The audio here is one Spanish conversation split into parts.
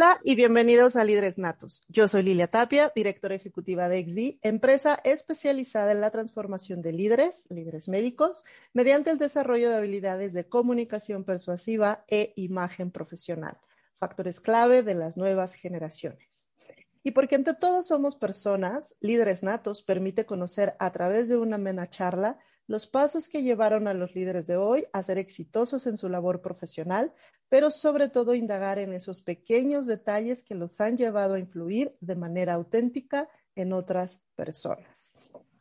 Hola y bienvenidos a Líderes Natos. Yo soy Lilia Tapia, directora ejecutiva de XD, empresa especializada en la transformación de líderes, líderes médicos, mediante el desarrollo de habilidades de comunicación persuasiva e imagen profesional, factores clave de las nuevas generaciones. Y porque entre todos somos personas, Líderes Natos permite conocer a través de una amena charla los pasos que llevaron a los líderes de hoy a ser exitosos en su labor profesional, pero sobre todo indagar en esos pequeños detalles que los han llevado a influir de manera auténtica en otras personas.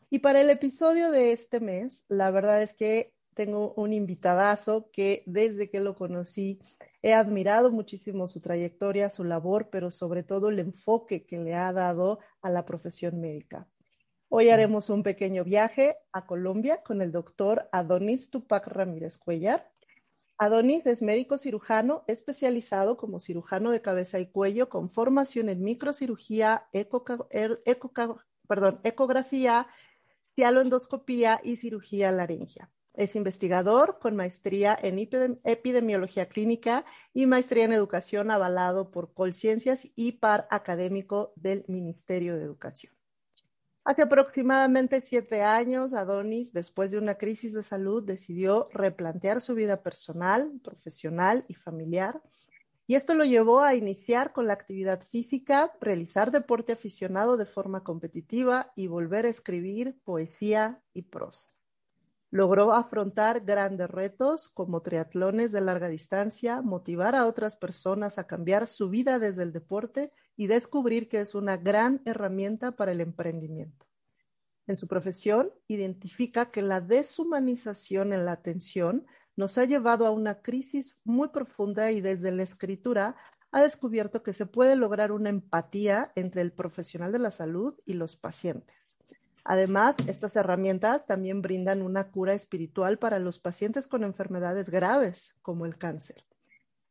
Y para el episodio de este mes, la verdad es que tengo un invitadazo que desde que lo conocí he admirado muchísimo su trayectoria, su labor, pero sobre todo el enfoque que le ha dado a la profesión médica. Hoy haremos un pequeño viaje a Colombia con el doctor Adonis Tupac Ramírez Cuellar. Adonis es médico cirujano especializado como cirujano de cabeza y cuello con formación en microcirugía, er, ecografía, cialoendoscopía y cirugía laringia. Es investigador con maestría en epidemiología clínica y maestría en educación avalado por Colciencias y par académico del Ministerio de Educación. Hace aproximadamente siete años, Adonis, después de una crisis de salud, decidió replantear su vida personal, profesional y familiar. Y esto lo llevó a iniciar con la actividad física, realizar deporte aficionado de forma competitiva y volver a escribir poesía y prosa. Logró afrontar grandes retos como triatlones de larga distancia, motivar a otras personas a cambiar su vida desde el deporte y descubrir que es una gran herramienta para el emprendimiento. En su profesión, identifica que la deshumanización en la atención nos ha llevado a una crisis muy profunda y desde la escritura ha descubierto que se puede lograr una empatía entre el profesional de la salud y los pacientes. Además, estas herramientas también brindan una cura espiritual para los pacientes con enfermedades graves como el cáncer.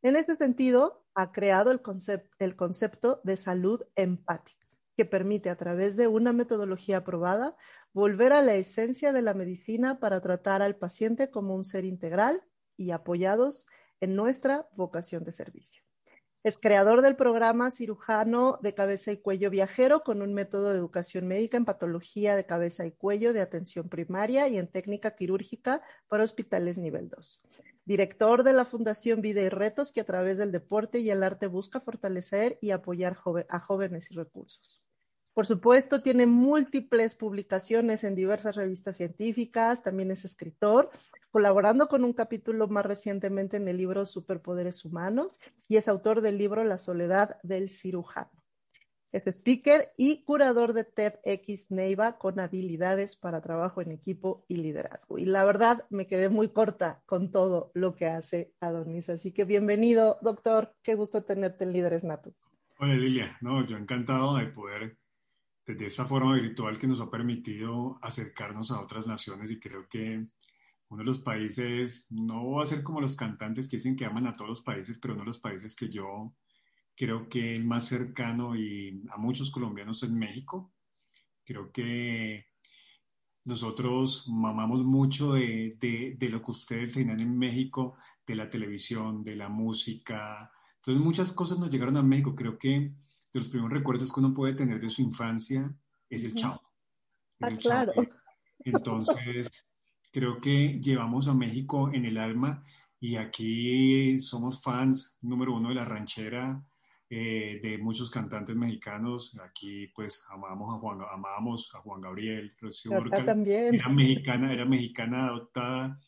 En ese sentido, ha creado el, concepto de salud empática, que permite a través de una metodología aprobada volver a la esencia de la medicina para tratar al paciente como un ser integral y apoyados en nuestra vocación de servicio. Es creador del programa cirujano de cabeza y cuello viajero con un método de educación médica en patología de cabeza y cuello de atención primaria y en técnica quirúrgica para hospitales nivel 2. Director de la Fundación Vida y Retos que a través del deporte y el arte busca fortalecer y apoyar a jóvenes y recursos. Por supuesto, tiene múltiples publicaciones en diversas revistas científicas, también es escritor, colaborando con un capítulo más recientemente en el libro Superpoderes Humanos y es autor del libro La soledad del cirujano. Es speaker y curador de TEDx Neiva con habilidades para trabajo en equipo y liderazgo. Y la verdad me quedé muy corta con todo lo que hace Adonis. Así que bienvenido, doctor. Qué gusto tenerte en Líderes Natos. Hola Lilia, no, yo encantado de poder desde esta forma virtual que nos ha permitido acercarnos a otras naciones y creo que uno de los países, no va a ser como los cantantes que dicen que aman a todos los países, pero uno de los países que yo creo que el más cercano y a muchos colombianos es México. Creo que nosotros mamamos mucho de, de, lo que ustedes tenían en México, de la televisión, de la música. Entonces muchas cosas nos llegaron a México. Creo que de los primeros recuerdos que uno puede tener de su infancia es el chavo. Ah, claro. Entonces, creo que llevamos a México en el alma y aquí somos fans número uno de la ranchera, eh, de muchos cantantes mexicanos. Aquí pues amamos a Juan, amamos a Juan Gabriel, Rocío. Era mexicana, era mexicana adoptada.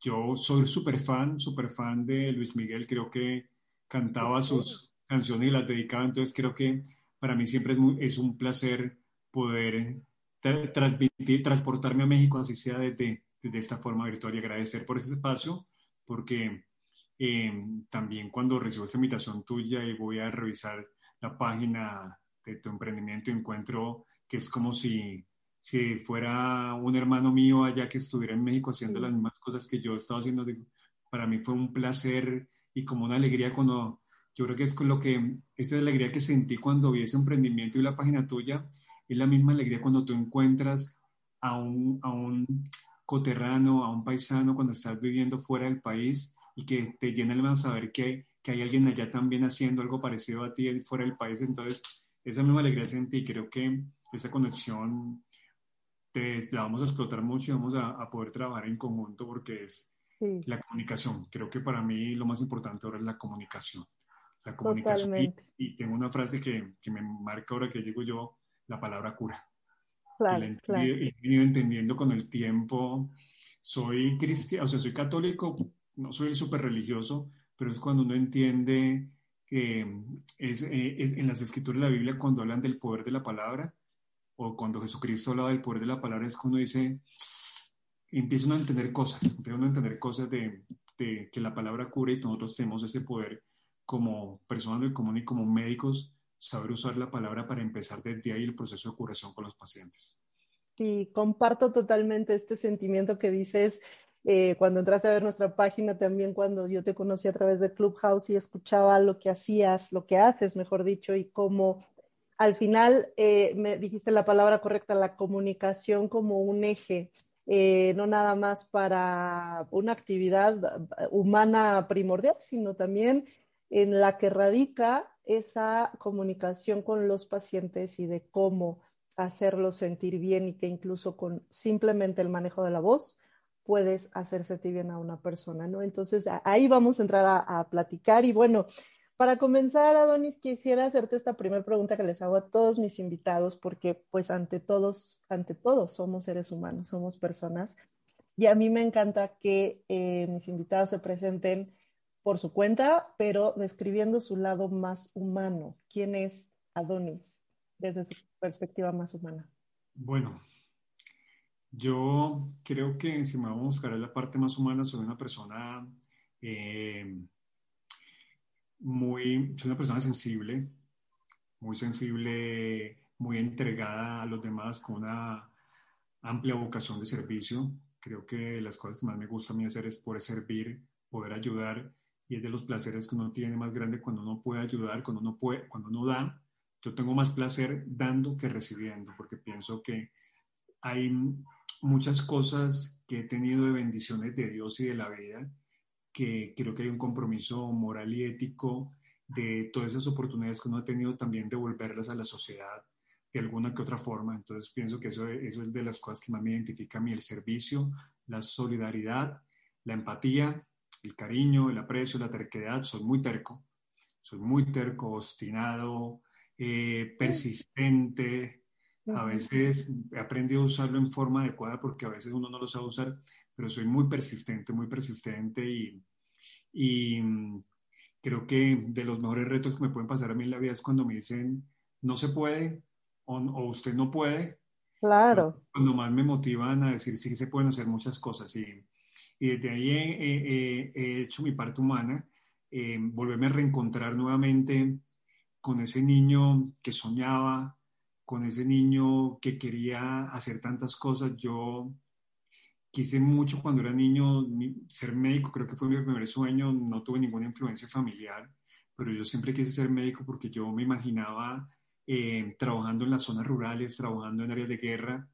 Yo soy súper fan, súper fan de Luis Miguel. Creo que cantaba sus canciones y las dedicaba, entonces creo que para mí siempre es, es un placer poder transmitir, transportarme a México, así sea desde, desde esta forma virtual y agradecer por ese espacio, porque eh, también cuando recibo esta invitación tuya y voy a revisar la página de tu emprendimiento, encuentro que es como si, si fuera un hermano mío allá que estuviera en México haciendo las mismas cosas que yo estaba haciendo. Para mí fue un placer y como una alegría cuando, yo creo que es con lo que, esta alegría que sentí cuando vi ese emprendimiento y la página tuya, es la misma alegría cuando tú encuentras a un, a un coterrano, a un paisano cuando estás viviendo fuera del país y que te llena el alma saber que, que hay alguien allá también haciendo algo parecido a ti fuera del país. Entonces, esa misma alegría sentí y creo que esa conexión te, la vamos a explotar mucho y vamos a, a poder trabajar en conjunto porque es la comunicación. Creo que para mí lo más importante ahora es la comunicación. La comunicación. Y, y, tengo una frase que, que, me marca ahora que digo yo, la palabra cura. Claro, y claro. he venido entendiendo con el tiempo. Soy cristiano, o sea, soy católico, no soy el súper religioso, pero es cuando uno entiende que es, eh, es, en las escrituras de la Biblia, cuando hablan del poder de la palabra, o cuando Jesucristo hablaba del poder de la palabra, es cuando dice, empieza uno a entender cosas, empieza uno a entender cosas de, de que la palabra cura y nosotros tenemos ese poder como personas del común y como médicos saber usar la palabra para empezar desde ahí el proceso de curación con los pacientes. Sí, comparto totalmente este sentimiento que dices eh, cuando entraste a ver nuestra página, también cuando yo te conocí a través de Clubhouse y escuchaba lo que hacías, lo que haces, mejor dicho, y cómo al final eh, me dijiste la palabra correcta, la comunicación como un eje, eh, no nada más para una actividad humana primordial, sino también en la que radica esa comunicación con los pacientes y de cómo hacerlos sentir bien y que incluso con simplemente el manejo de la voz puedes hacer sentir bien a una persona, ¿no? Entonces ahí vamos a entrar a, platicar y bueno, para comenzar, Adonis, quisiera hacerte esta primera pregunta que les hago a todos mis invitados, porque pues ante todos, ante todos somos seres humanos, somos personas, y a mí me encanta que eh, mis invitados se presenten por su cuenta, pero describiendo su lado más humano. ¿Quién es Adonis desde su perspectiva más humana? Bueno, yo creo que si me vamos a buscar la parte más humana, soy una persona eh, muy, soy una persona sensible, muy sensible, muy entregada a los demás, con una amplia vocación de servicio. Creo que las cosas que más me gusta a mí hacer es poder servir, poder ayudar y es de los placeres que uno tiene más grande cuando uno puede ayudar, cuando uno, puede, cuando uno da. Yo tengo más placer dando que recibiendo, porque pienso que hay muchas cosas que he tenido de bendiciones de Dios y de la vida, que creo que hay un compromiso moral y ético de todas esas oportunidades que uno ha tenido también devolverlas a la sociedad de alguna que otra forma. Entonces pienso que eso, eso es de las cosas que más me identifica a mí, el servicio, la solidaridad, la empatía el cariño, el aprecio, la terquedad, soy muy terco, soy muy terco, obstinado, eh, persistente. A veces he aprendido a usarlo en forma adecuada porque a veces uno no lo sabe usar, pero soy muy persistente, muy persistente y, y mm, creo que de los mejores retos que me pueden pasar a mí en la vida es cuando me dicen no se puede o, o usted no puede. Claro. Cuando más me motivan a decir sí se pueden hacer muchas cosas y y desde ahí he, hecho mi parte humana, eh, volverme a reencontrar nuevamente con ese niño que soñaba, con ese niño que quería hacer tantas cosas. Yo quise mucho cuando era niño ser médico, creo que fue mi primer sueño, no tuve ninguna influencia familiar, pero yo siempre quise ser médico porque yo me imaginaba eh, trabajando en las zonas rurales, trabajando en áreas de guerra,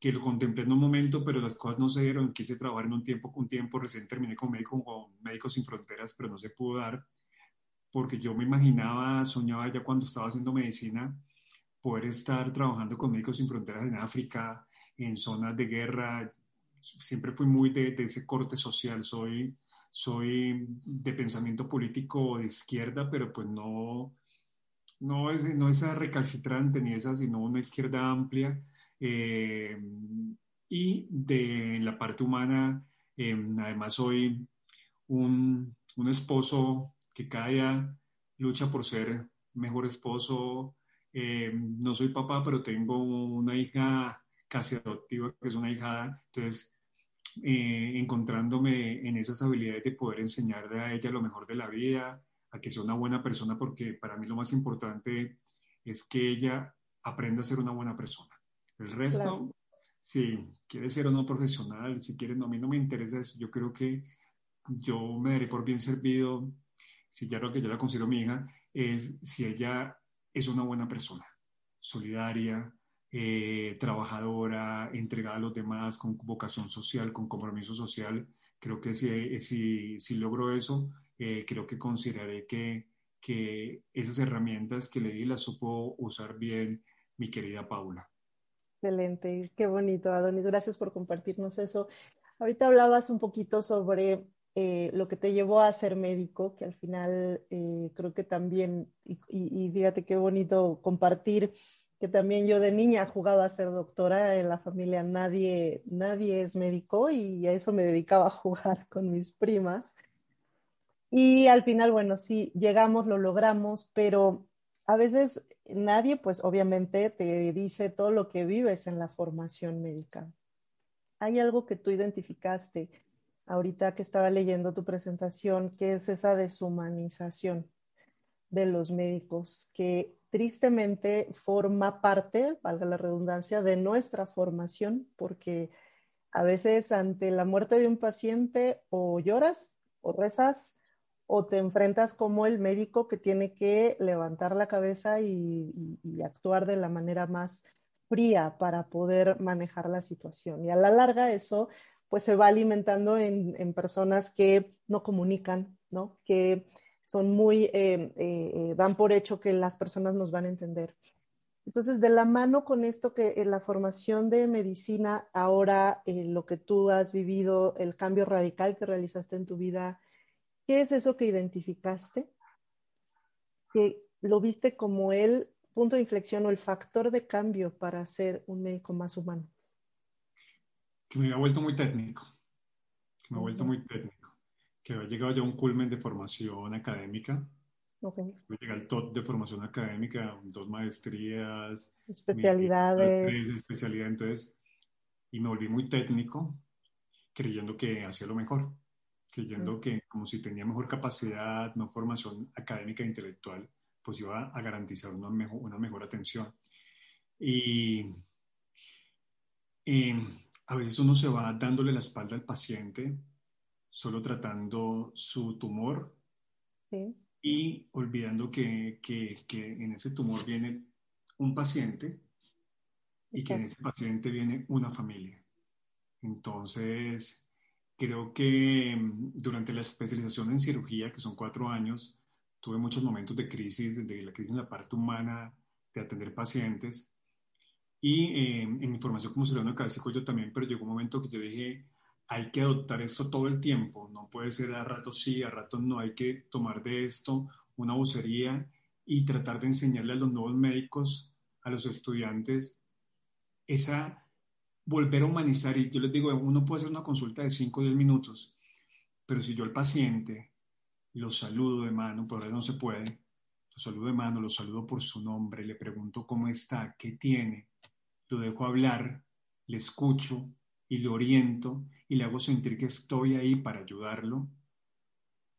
que lo contemplé en un momento, pero las cosas no se dieron. Quise trabajar en un tiempo, un tiempo recién terminé con médico, con Médicos Sin Fronteras, pero no se pudo dar porque yo me imaginaba, soñaba ya cuando estaba haciendo medicina, poder estar trabajando con Médicos Sin Fronteras en África, en zonas de guerra. Siempre fui muy de, de ese corte social, soy, soy de pensamiento político de izquierda, pero pues no, no, es, no esa recalcitrante ni esa, sino una izquierda amplia eh, y de la parte humana, eh, además soy un, un, esposo que cada día lucha por ser mejor esposo. Eh, no soy papá, pero tengo una hija casi adoptiva, que es una hijada. Entonces, encontrándome en esas habilidades de poder enseñarle a ella lo mejor de la vida, a que sea una buena persona, porque para mí lo más importante es que ella aprenda a ser una buena persona. El resto, si quiere ser o no profesional, si quiere, no, a mí no me interesa eso. Yo creo que yo me daré por bien servido, si ya lo que yo la considero mi hija, es si ella es una buena persona, solidaria, eh, trabajadora, entregada a los demás, con vocación social, con compromiso social. Creo que si, si, si logro eso, eh, creo que consideraré que, que esas herramientas que le di las supo usar bien mi querida Paula. Excelente, qué bonito, Adonis. Gracias por compartirnos eso. Ahorita hablabas un poquito sobre eh, lo que te llevó a ser médico, que al final creo que también, y, y, fíjate qué bonito compartir que también yo de niña jugaba a ser doctora, en la familia nadie, nadie es médico y a eso me dedicaba a jugar con mis primas. Y al final, bueno, sí, llegamos, lo logramos, pero a veces nadie, pues obviamente te dice todo lo que vives en la formación médica. Hay algo que tú identificaste ahorita que estaba leyendo tu presentación, que es esa deshumanización de los médicos, que tristemente forma parte, valga la redundancia, de nuestra formación, porque a veces ante la muerte de un paciente o lloras o rezas o te enfrentas como el médico que tiene que levantar la cabeza y, actuar de la manera más fría para poder manejar la situación. Y a la larga eso pues se va alimentando en, personas que no comunican, ¿no? Que son muy, eh, eh, dan por hecho que las personas nos van a entender. Entonces, de la mano con esto que en la formación de medicina, ahora eh, lo que tú has vivido, el cambio radical que realizaste en tu vida, ¿qué es eso que identificaste? Que lo viste como el punto de inflexión o el factor de cambio para ser un médico más humano. Que me ha vuelto muy técnico. me ha vuelto muy técnico que ha llegado ya a un culmen de formación académica. Okay. Llega al top de formación académica, dos maestrías, especialidades. especialidad, entonces, y me volví muy técnico, creyendo que hacía lo mejor, creyendo que como si tenía mejor capacidad, no formación académica e intelectual, pues iba a garantizar una mejor, una mejor atención. Y, y a veces uno se va dándole la espalda al paciente solo tratando su tumor y olvidando que, que, que, en ese tumor viene un paciente y que en ese paciente viene una familia. Entonces, creo que mm, durante la especialización en cirugía, que son cuatro años, tuve muchos momentos de crisis, de la crisis en la parte humana, de atender pacientes. Y eh, en mi formación como cirujano clásico yo también, pero llegó un momento que yo dije, hay que adoptar esto todo el tiempo, no puede ser a ratos sí, a ratos no, hay que tomar de esto una vocería y tratar de enseñarle a los nuevos médicos, a los estudiantes, esa volver a humanizar. Y yo les digo, uno puede hacer una consulta de 5 o 10 minutos, pero si yo al paciente lo saludo de mano, por ahora no se puede, lo saludo de mano, lo saludo por su nombre, le pregunto cómo está, qué tiene, lo dejo hablar, le escucho y le oriento y le hago sentir que estoy ahí para ayudarlo,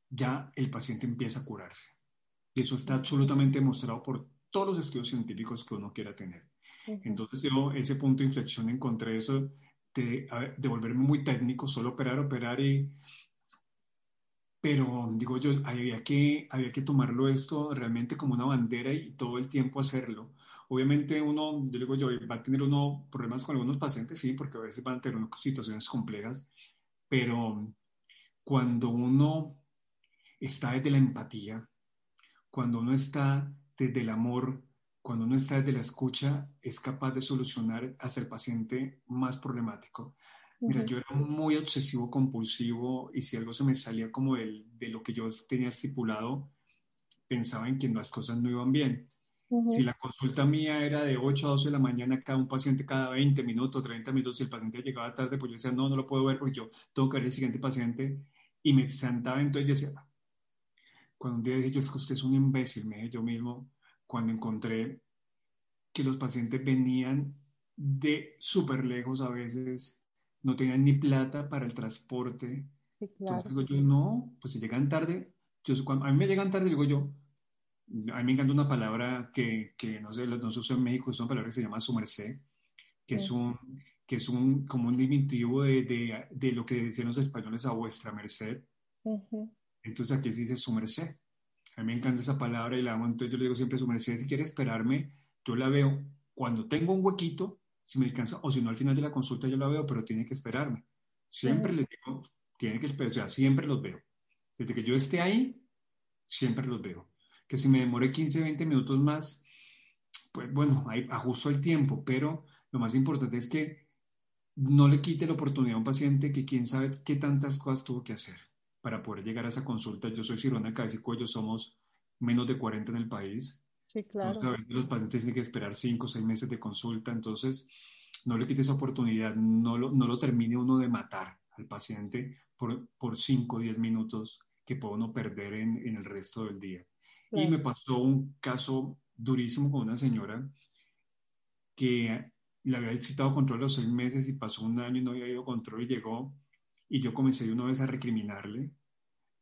ya el paciente empieza a curarse. Y eso está absolutamente demostrado por todos los estudios científicos que uno quiera tener. Entonces yo ese punto de inflexión encontré eso de, de volverme muy técnico, solo operar, operar y... Pero digo yo, había que, había que tomarlo esto realmente como una bandera y todo el tiempo hacerlo. Obviamente uno, yo digo yo, va a tener uno problemas con algunos pacientes, sí, porque a veces van a tener situaciones complejas, pero cuando uno está desde la empatía, cuando uno está desde el amor, cuando uno está desde la escucha, es capaz de solucionar hasta el paciente más problemático. Mira, yo era muy obsesivo compulsivo y si algo se me salía como de, de lo que yo tenía estipulado, pensaba en que las cosas no iban bien. Si la consulta mía era de 8 a 12 de la mañana, cada un paciente cada 20 minutos, 30 minutos, si el paciente llegaba tarde, pues yo decía, no, no lo puedo ver porque yo tengo que ver el siguiente paciente y me sentaba entonces y decía, cuando un día dije yo, es que usted es un imbécil, me dije yo mismo, cuando encontré que los pacientes venían de súper lejos a veces, no tenían ni plata para el transporte. Entonces digo yo, no, pues si llegan tarde, yo, cuando, a mí me llegan tarde, digo yo, a mí me encanta una palabra que, que no sé, no se usa en México, es una palabra que se llama su merced, que es un, que es un, como un diminutivo de, de, de, lo que decían los españoles a vuestra merced. Entonces aquí se dice su merced. A mí me encanta esa palabra y la amo, entonces yo le digo siempre su merced, si quiere esperarme, yo la veo cuando tengo un huequito, si me alcanza, o si no al final de la consulta yo la veo, pero tiene que esperarme. Siempre le digo, tiene que esperar, o sea, siempre los veo. Desde que yo esté ahí, siempre los veo. Que si me demore 15, 20 minutos más, pues bueno, ahí ajusto el tiempo, pero lo más importante es que no le quite la oportunidad a un paciente que quién sabe qué tantas cosas tuvo que hacer para poder llegar a esa consulta. Yo soy cirujano de cabeza y cuello, somos menos de 40 en el país. Sí, claro. Entonces, a veces los pacientes tienen que esperar 5 o 6 meses de consulta, entonces no le quite esa oportunidad, no lo, no lo termine uno de matar al paciente por, por 5 o 10 minutos que puede uno perder en, en el resto del día. Y me pasó un caso durísimo con una señora que le había citado control a los seis meses y pasó un año y no había ido control y llegó y yo comencé de una vez a recriminarle.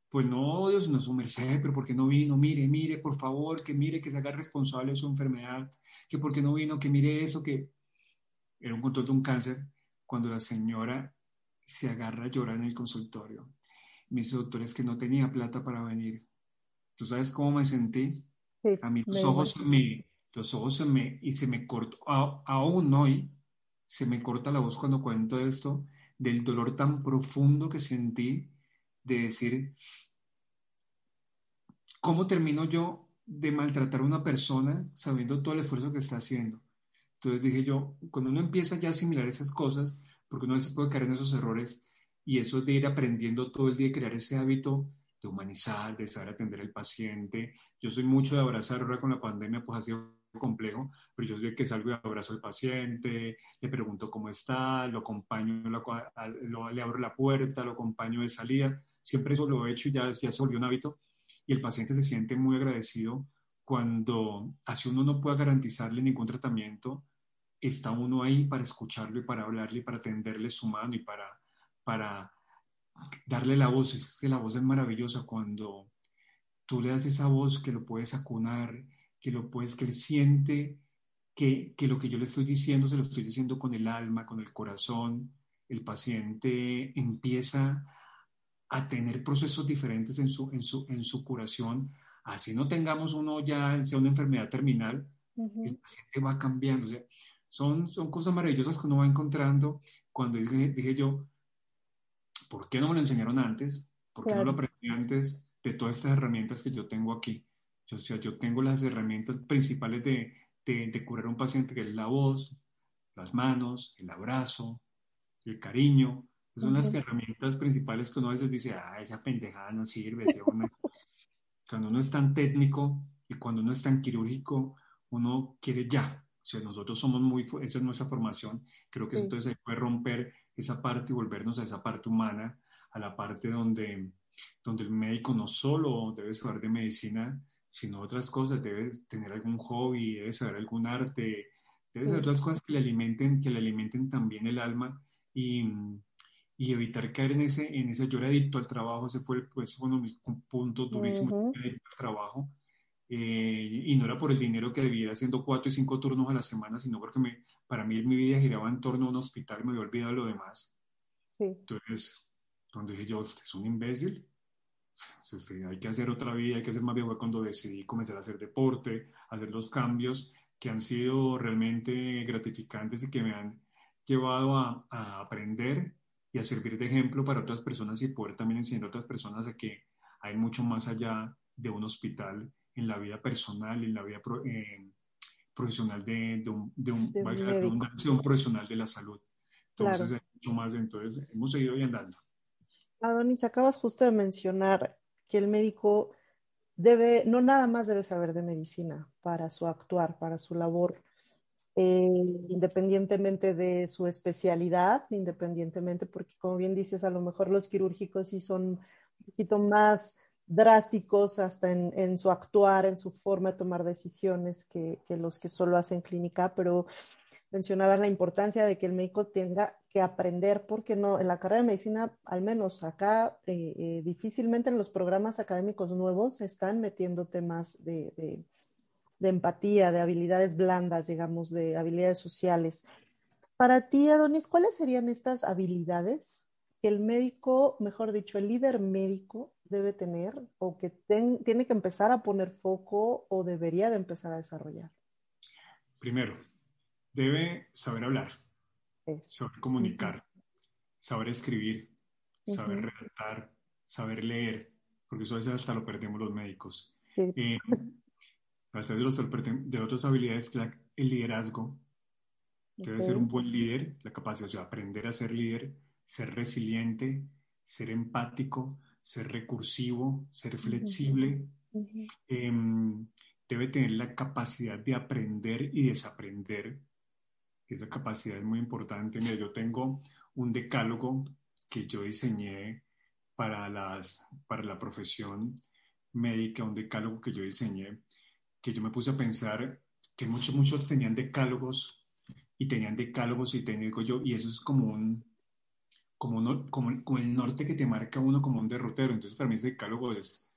Pues no, Dios, no su merced, pero ¿por qué no vino? Mire, mire, por favor, que mire, que se haga responsable de su enfermedad, que por qué no vino, que mire eso, que era un control de un cáncer, cuando la señora se agarra a llorar en el consultorio. Me dice, doctor, es que no tenía plata para venir. ¿Tú sabes cómo me sentí? a mí los ojos me, los ojos se me, y se me cortó, aún hoy, se me corta la voz cuando cuento esto, del dolor tan profundo que sentí de decir, ¿cómo termino yo de maltratar a una persona sabiendo todo el esfuerzo que está haciendo? Entonces dije yo, cuando uno empieza ya a asimilar esas cosas, porque uno a veces puede caer en esos errores, y eso de ir aprendiendo todo el día y crear ese hábito de humanizar, de saber atender al paciente. Yo soy mucho de abrazar, ahora con la pandemia pues ha sido complejo, pero yo sé que salgo y abrazo al paciente, le pregunto cómo está, lo acompaño, lo, le abro la puerta, lo acompaño de salida. Siempre eso lo he hecho y ya, ya se volvió un hábito. Y el paciente se siente muy agradecido cuando, así uno no puede garantizarle ningún tratamiento, está uno ahí para escucharlo y para hablarle y para tenderle su mano y para, para darle la voz. Es que la voz es maravillosa cuando tú le das esa voz que lo puedes acunar, que lo puedes, que él siente que, que, lo que yo le estoy diciendo se lo estoy diciendo con el alma, con el corazón. El paciente empieza a tener procesos diferentes en su, en su, en su curación. Así no tengamos uno ya, sea una enfermedad terminal, el paciente va cambiando. O sea, son, son cosas maravillosas que uno va encontrando. Cuando dije, dije yo, ¿por qué no me lo enseñaron antes? ¿Por qué no lo aprendí antes de todas estas herramientas que yo tengo aquí? Yo, o sea, yo tengo las herramientas principales de, de, curar a un paciente, que es la voz, las manos, el abrazo, el cariño. Esas son las herramientas principales que uno a veces dice, ah, esa pendejada no sirve. cuando uno es tan técnico y cuando uno es tan quirúrgico, uno quiere ya. O sea, nosotros somos muy, esa es nuestra formación. Creo que entonces se puede romper esa parte y volvernos a esa parte humana, a la parte donde, donde el médico no solo debe saber de medicina, sino otras cosas, debe tener algún hobby, debe saber algún arte, debe saber otras cosas que le alimenten, que le alimenten también el alma y, y evitar caer en ese, en ese yo era adicto al trabajo, ese fue, pues, uno de mis puntos durísimos, al trabajo. Eh, y no era por el dinero que debía haciendo cuatro y cinco turnos a la semana, sino porque me, para mí mi vida giraba en torno a un hospital me había olvidado lo demás. Sí. Entonces, cuando dije yo, usted es un imbécil, hay que hacer otra vida, hay que hacer más bien cuando decidí comenzar a hacer deporte, hacer los cambios que han sido realmente gratificantes y que me han llevado a, a aprender y a servir de ejemplo para otras personas y poder también enseñar a otras personas a que hay mucho más allá de un hospital en la vida personal, en la vida eh, profesional de, de, un, de, un, un, profesional de la salud. Entonces, hay mucho más, entonces hemos seguido y andando. Adonis, acabas justo de mencionar que el médico debe, no nada más debe saber de medicina para su actuar, para su labor, eh, independientemente de su especialidad, independientemente, porque como bien dices, a lo mejor los quirúrgicos sí son un poquito más drásticos hasta en, su actuar, en su forma de tomar decisiones que, los que solo hacen clínica, pero mencionabas la importancia de que el médico tenga que aprender, porque no, en la carrera de medicina, al menos acá, eh, eh, difícilmente en los programas académicos nuevos se están metiendo temas de, empatía, de habilidades blandas, digamos, de habilidades sociales. Para ti, Adonis, ¿cuáles serían estas habilidades que el médico, mejor dicho, el líder médico debe tener o que tiene que empezar a poner foco o debería de empezar a desarrollar? Primero, debe saber hablar, saber comunicar, saber escribir, saber redactar, saber leer, porque eso a veces hasta lo perdemos los médicos. Eh, de, los, de otras habilidades, el liderazgo, debe ser un buen líder, la capacidad de aprender a ser líder, ser resiliente, ser empático, ser recursivo, ser flexible. Em, debe tener la capacidad de aprender y desaprender. Esa capacidad es muy importante. Mira, yo tengo un decálogo que yo diseñé para, las, para la profesión médica, un decálogo que yo diseñé, que yo me puse a pensar que muchos, muchos tenían decálogos y tenían decálogos y técnico yo, y eso es como un, como, como, el norte que te marca uno como un derrotero. Entonces, para mí ese decálogo es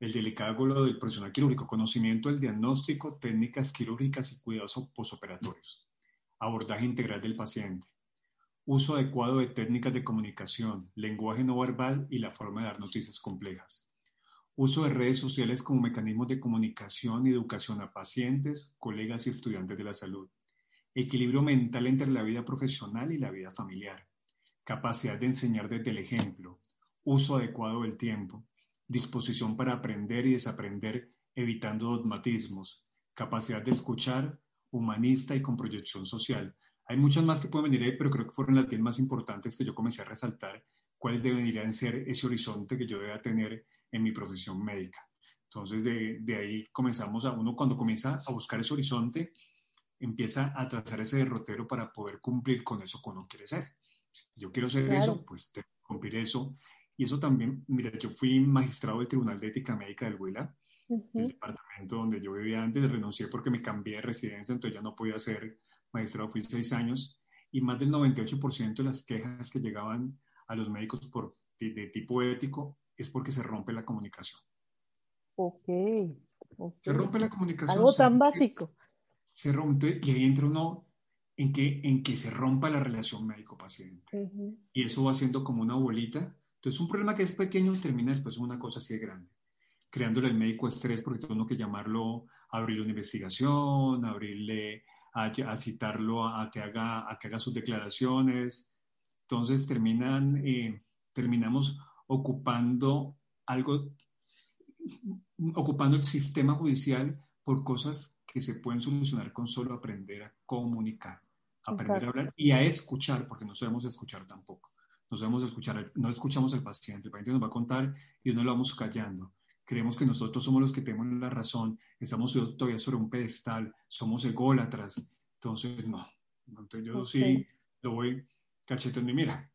el decálogo del profesional quirúrgico, conocimiento del diagnóstico, técnicas quirúrgicas y cuidados posoperatorios, abordaje integral del paciente, uso adecuado de técnicas de comunicación, lenguaje no verbal y la forma de dar noticias complejas, uso de redes sociales como mecanismos de comunicación y educación a pacientes, colegas y estudiantes de la salud, equilibrio mental entre la vida profesional y la vida familiar, capacidad de enseñar desde el ejemplo, uso adecuado del tiempo, disposición para aprender y desaprender evitando dogmatismos, capacidad de escuchar, humanista y con proyección social. Hay muchas más que pueden venir ahí, pero creo que fueron las 10 más importantes que yo comencé a resaltar, cuáles deberían ser ese horizonte que yo deba tener en mi profesión médica. Entonces, de, de, ahí comenzamos a uno, cuando comienza a buscar ese horizonte, empieza a trazar ese derrotero para poder cumplir con eso que uno quiere ser yo quiero ser eso, pues te cumplir eso. Y eso también, mira, yo fui magistrado del Tribunal de Ética Médica del Huila, el departamento donde yo vivía antes, renuncié porque me cambié de residencia, entonces ya no podía ser magistrado, fui seis años, y más del 98% de las quejas que llegaban a los médicos por, de, tipo ético es porque se rompe la comunicación. Ok. Se rompe la comunicación. Algo tan básico. Se rompe y ahí entra uno en que, en que se rompa la relación médico-paciente. Y eso va siendo como una bolita. Entonces, un problema que es pequeño termina después en una cosa así de grande, creándole al médico estrés porque tengo que llamarlo a abrir una investigación, abrirle, a, citarlo a, que haga, a que haga sus declaraciones. Entonces, terminan, eh, terminamos ocupando algo, ocupando el sistema judicial por cosas que se pueden solucionar con solo aprender a comunicar aprender a hablar y a escuchar, porque no sabemos escuchar tampoco. No sabemos escuchar, no escuchamos al paciente. El paciente nos va a contar y no lo vamos callando. Creemos que nosotros somos los que tenemos la razón, estamos todavía sobre un pedestal, somos ególatras. Entonces, no. Entonces, yo sí lo voy cacheteando. Y mira,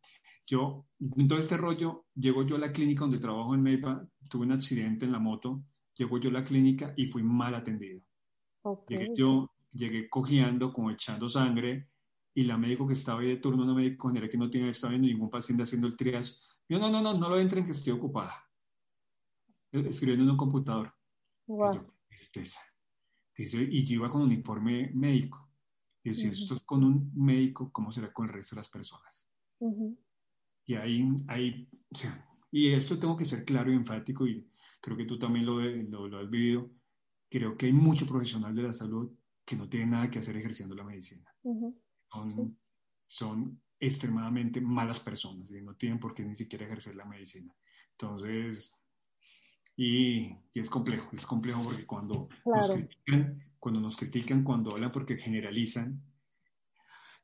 yo, en todo este rollo, llego yo a la clínica donde trabajo en MEPA, tuve un accidente en la moto, llego yo a la clínica y fui mal atendido. Llegué yo, llegué cojeando, como echando sangre, y la médico que estaba ahí de turno, una médico general que no tiene, estaba viendo ningún paciente haciendo el triage, yo, no, no, no, no lo entren que estoy ocupada. Escribiendo en un computador. y yo iba con un informe médico. Y si esto es con un médico, ¿cómo será con el resto de las personas? Y ahí, ahí o sea, y esto tengo que ser claro y enfático, y creo que tú también lo, lo, lo has vivido. Creo que hay mucho profesional de la salud que no tiene nada que hacer ejerciendo la medicina son, extremadamente malas personas y no tienen por qué ni siquiera ejercer la medicina. Entonces, y, es complejo, es complejo porque cuando nos critican, cuando nos critican, cuando hablan porque generalizan,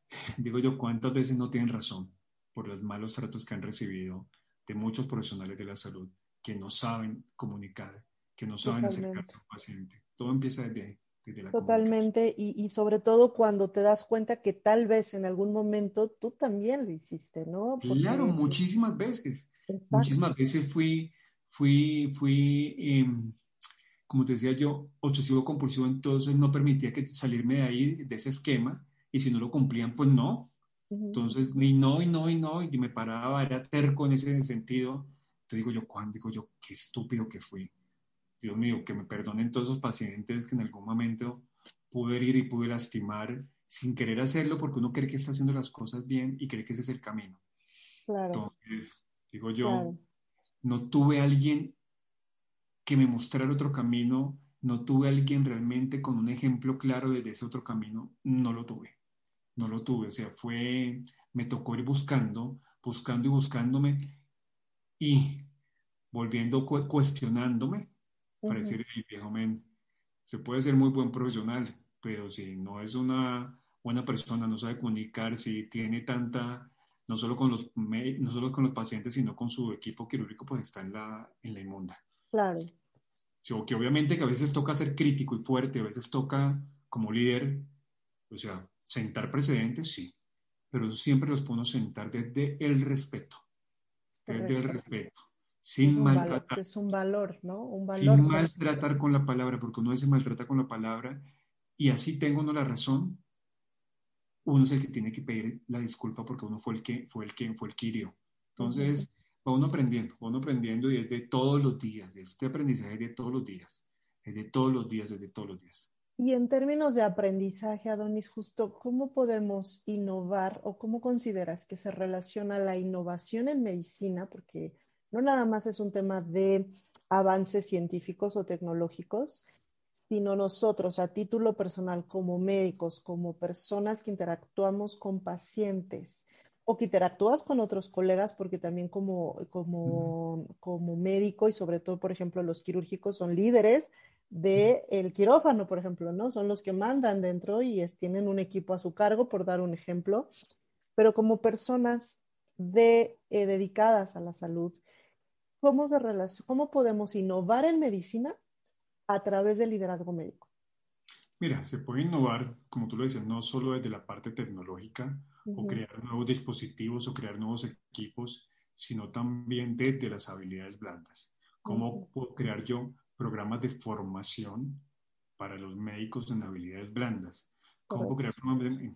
digo yo, ¿cuántas veces no tienen razón por los malos tratos que han recibido de muchos profesionales de la salud que no saben comunicar, que no saben acercarse al paciente? Todo empieza desde ahí. Totalmente, y, sobre todo cuando te das cuenta que tal vez en algún momento tú también lo hiciste, ¿no? Claro, muchísimas veces. Muchísimas veces fui, fui, fui em, como te decía yo, obsesivo compulsivo, entonces no permitía que salirme de ahí, de ese esquema, y si no lo cumplían, pues no. Entonces, ni no, y no, y no, y me paraba, era terco en ese sentido. Te digo yo, ¿cuándo? Digo yo, qué estúpido que fui. Dios mío, que me perdonen todos esos pacientes que en algún momento pude herir y pude lastimar sin querer hacerlo porque uno cree que está haciendo las cosas bien y cree que ese es el camino. Claro. Entonces, digo yo, no tuve alguien que me mostrara otro camino, no tuve alguien realmente con un ejemplo claro de ese otro camino, no lo tuve, no lo tuve, o sea, fue, me tocó ir buscando, buscando y buscándome y volviendo, cuestionándome, para decir, viejo men, se puede ser muy buen profesional, pero si no es una buena persona, no sabe comunicar, si tiene tanta, no solo con los, no solo con los pacientes, sino con su equipo quirúrgico, pues está en la, en la inmunda. Claro. que obviamente que a veces toca ser crítico y fuerte, a veces toca como líder, o sea, sentar precedentes, sí, pero siempre los puedo sentar desde el respeto, desde el respeto, sin es maltratar. es un valor, ¿no? Un valor. Sin maltratar con la palabra, porque uno se maltrata con la palabra y así tengo uno la razón, uno es el que tiene que pedir la disculpa porque uno fue el que fue el que fue el que hirió. Entonces, va uno aprendiendo, va uno aprendiendo y es de todos los días, este aprendizaje es de todos los días, es de todos los días, es de todos los días. Y en términos de aprendizaje, Adonis, justo, ¿cómo podemos innovar o cómo consideras que se relaciona la innovación en medicina? Porque no nada más es un tema de avances científicos o tecnológicos, sino nosotros a título personal como médicos, como personas que interactuamos con pacientes, o que interactúas con otros colegas, porque también como, como, como médico y sobre todo, por ejemplo, los quirúrgicos son líderes del el quirófano, por ejemplo, ¿no? Son los que mandan dentro y tienen un equipo a su cargo, por dar un ejemplo. Pero como personas de, eh, dedicadas a la salud, ¿cómo, ¿cómo podemos innovar en medicina a través del liderazgo médico? Mira, se puede innovar, como tú lo dices, no solo desde la parte tecnológica, o crear nuevos dispositivos o crear nuevos equipos, sino también desde las habilidades blandas. ¿Cómo puedo crear yo programas de formación para los médicos en habilidades blandas? ¿Cómo puedo crear programas de,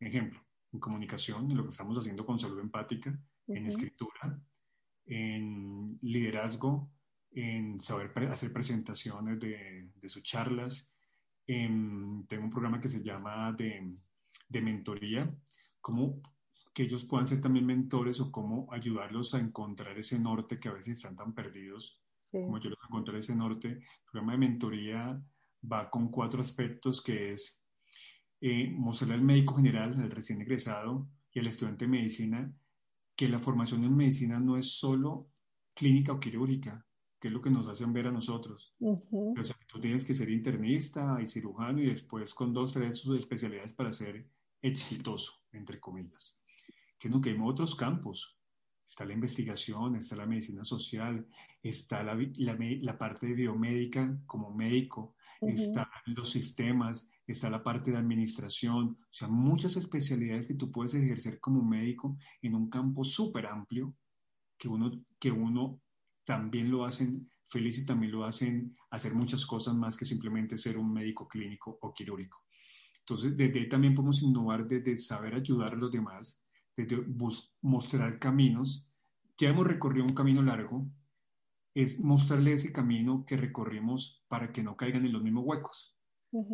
ejemplo, en comunicación, en lo que estamos haciendo con salud empática, en escritura, en liderazgo, en saber hacer presentaciones de, de sus charlas. tengo un programa que se llama de, de mentoría, cómo que ellos puedan ser también mentores o cómo ayudarlos a encontrar ese norte que a veces están tan perdidos, como yo los encontré ese norte. El programa de mentoría va con cuatro aspectos que es eh, mostrarle al médico general, al recién egresado y al estudiante de medicina que la formación en medicina no es solo clínica o quirúrgica, que es lo que nos hacen ver a nosotros. O sea, tú tienes que ser internista y cirujano y después con dos, tres especialidades para ser exitoso, entre comillas. Que no, que hay otros campos. Está la investigación, está la medicina social, está la, la, parte de biomédica como médico, están los sistemas, está la parte de administración, o sea, muchas especialidades que tú puedes ejercer como médico en un campo súper amplio, que uno, que uno también lo hacen feliz y también lo hacen hacer muchas cosas más que simplemente ser un médico clínico o quirúrgico. Entonces, desde ahí también podemos innovar desde saber ayudar a los demás, desde mostrar caminos. Ya hemos recorrido un camino largo, es mostrarle ese camino que recorrimos para que no caigan en los mismos huecos,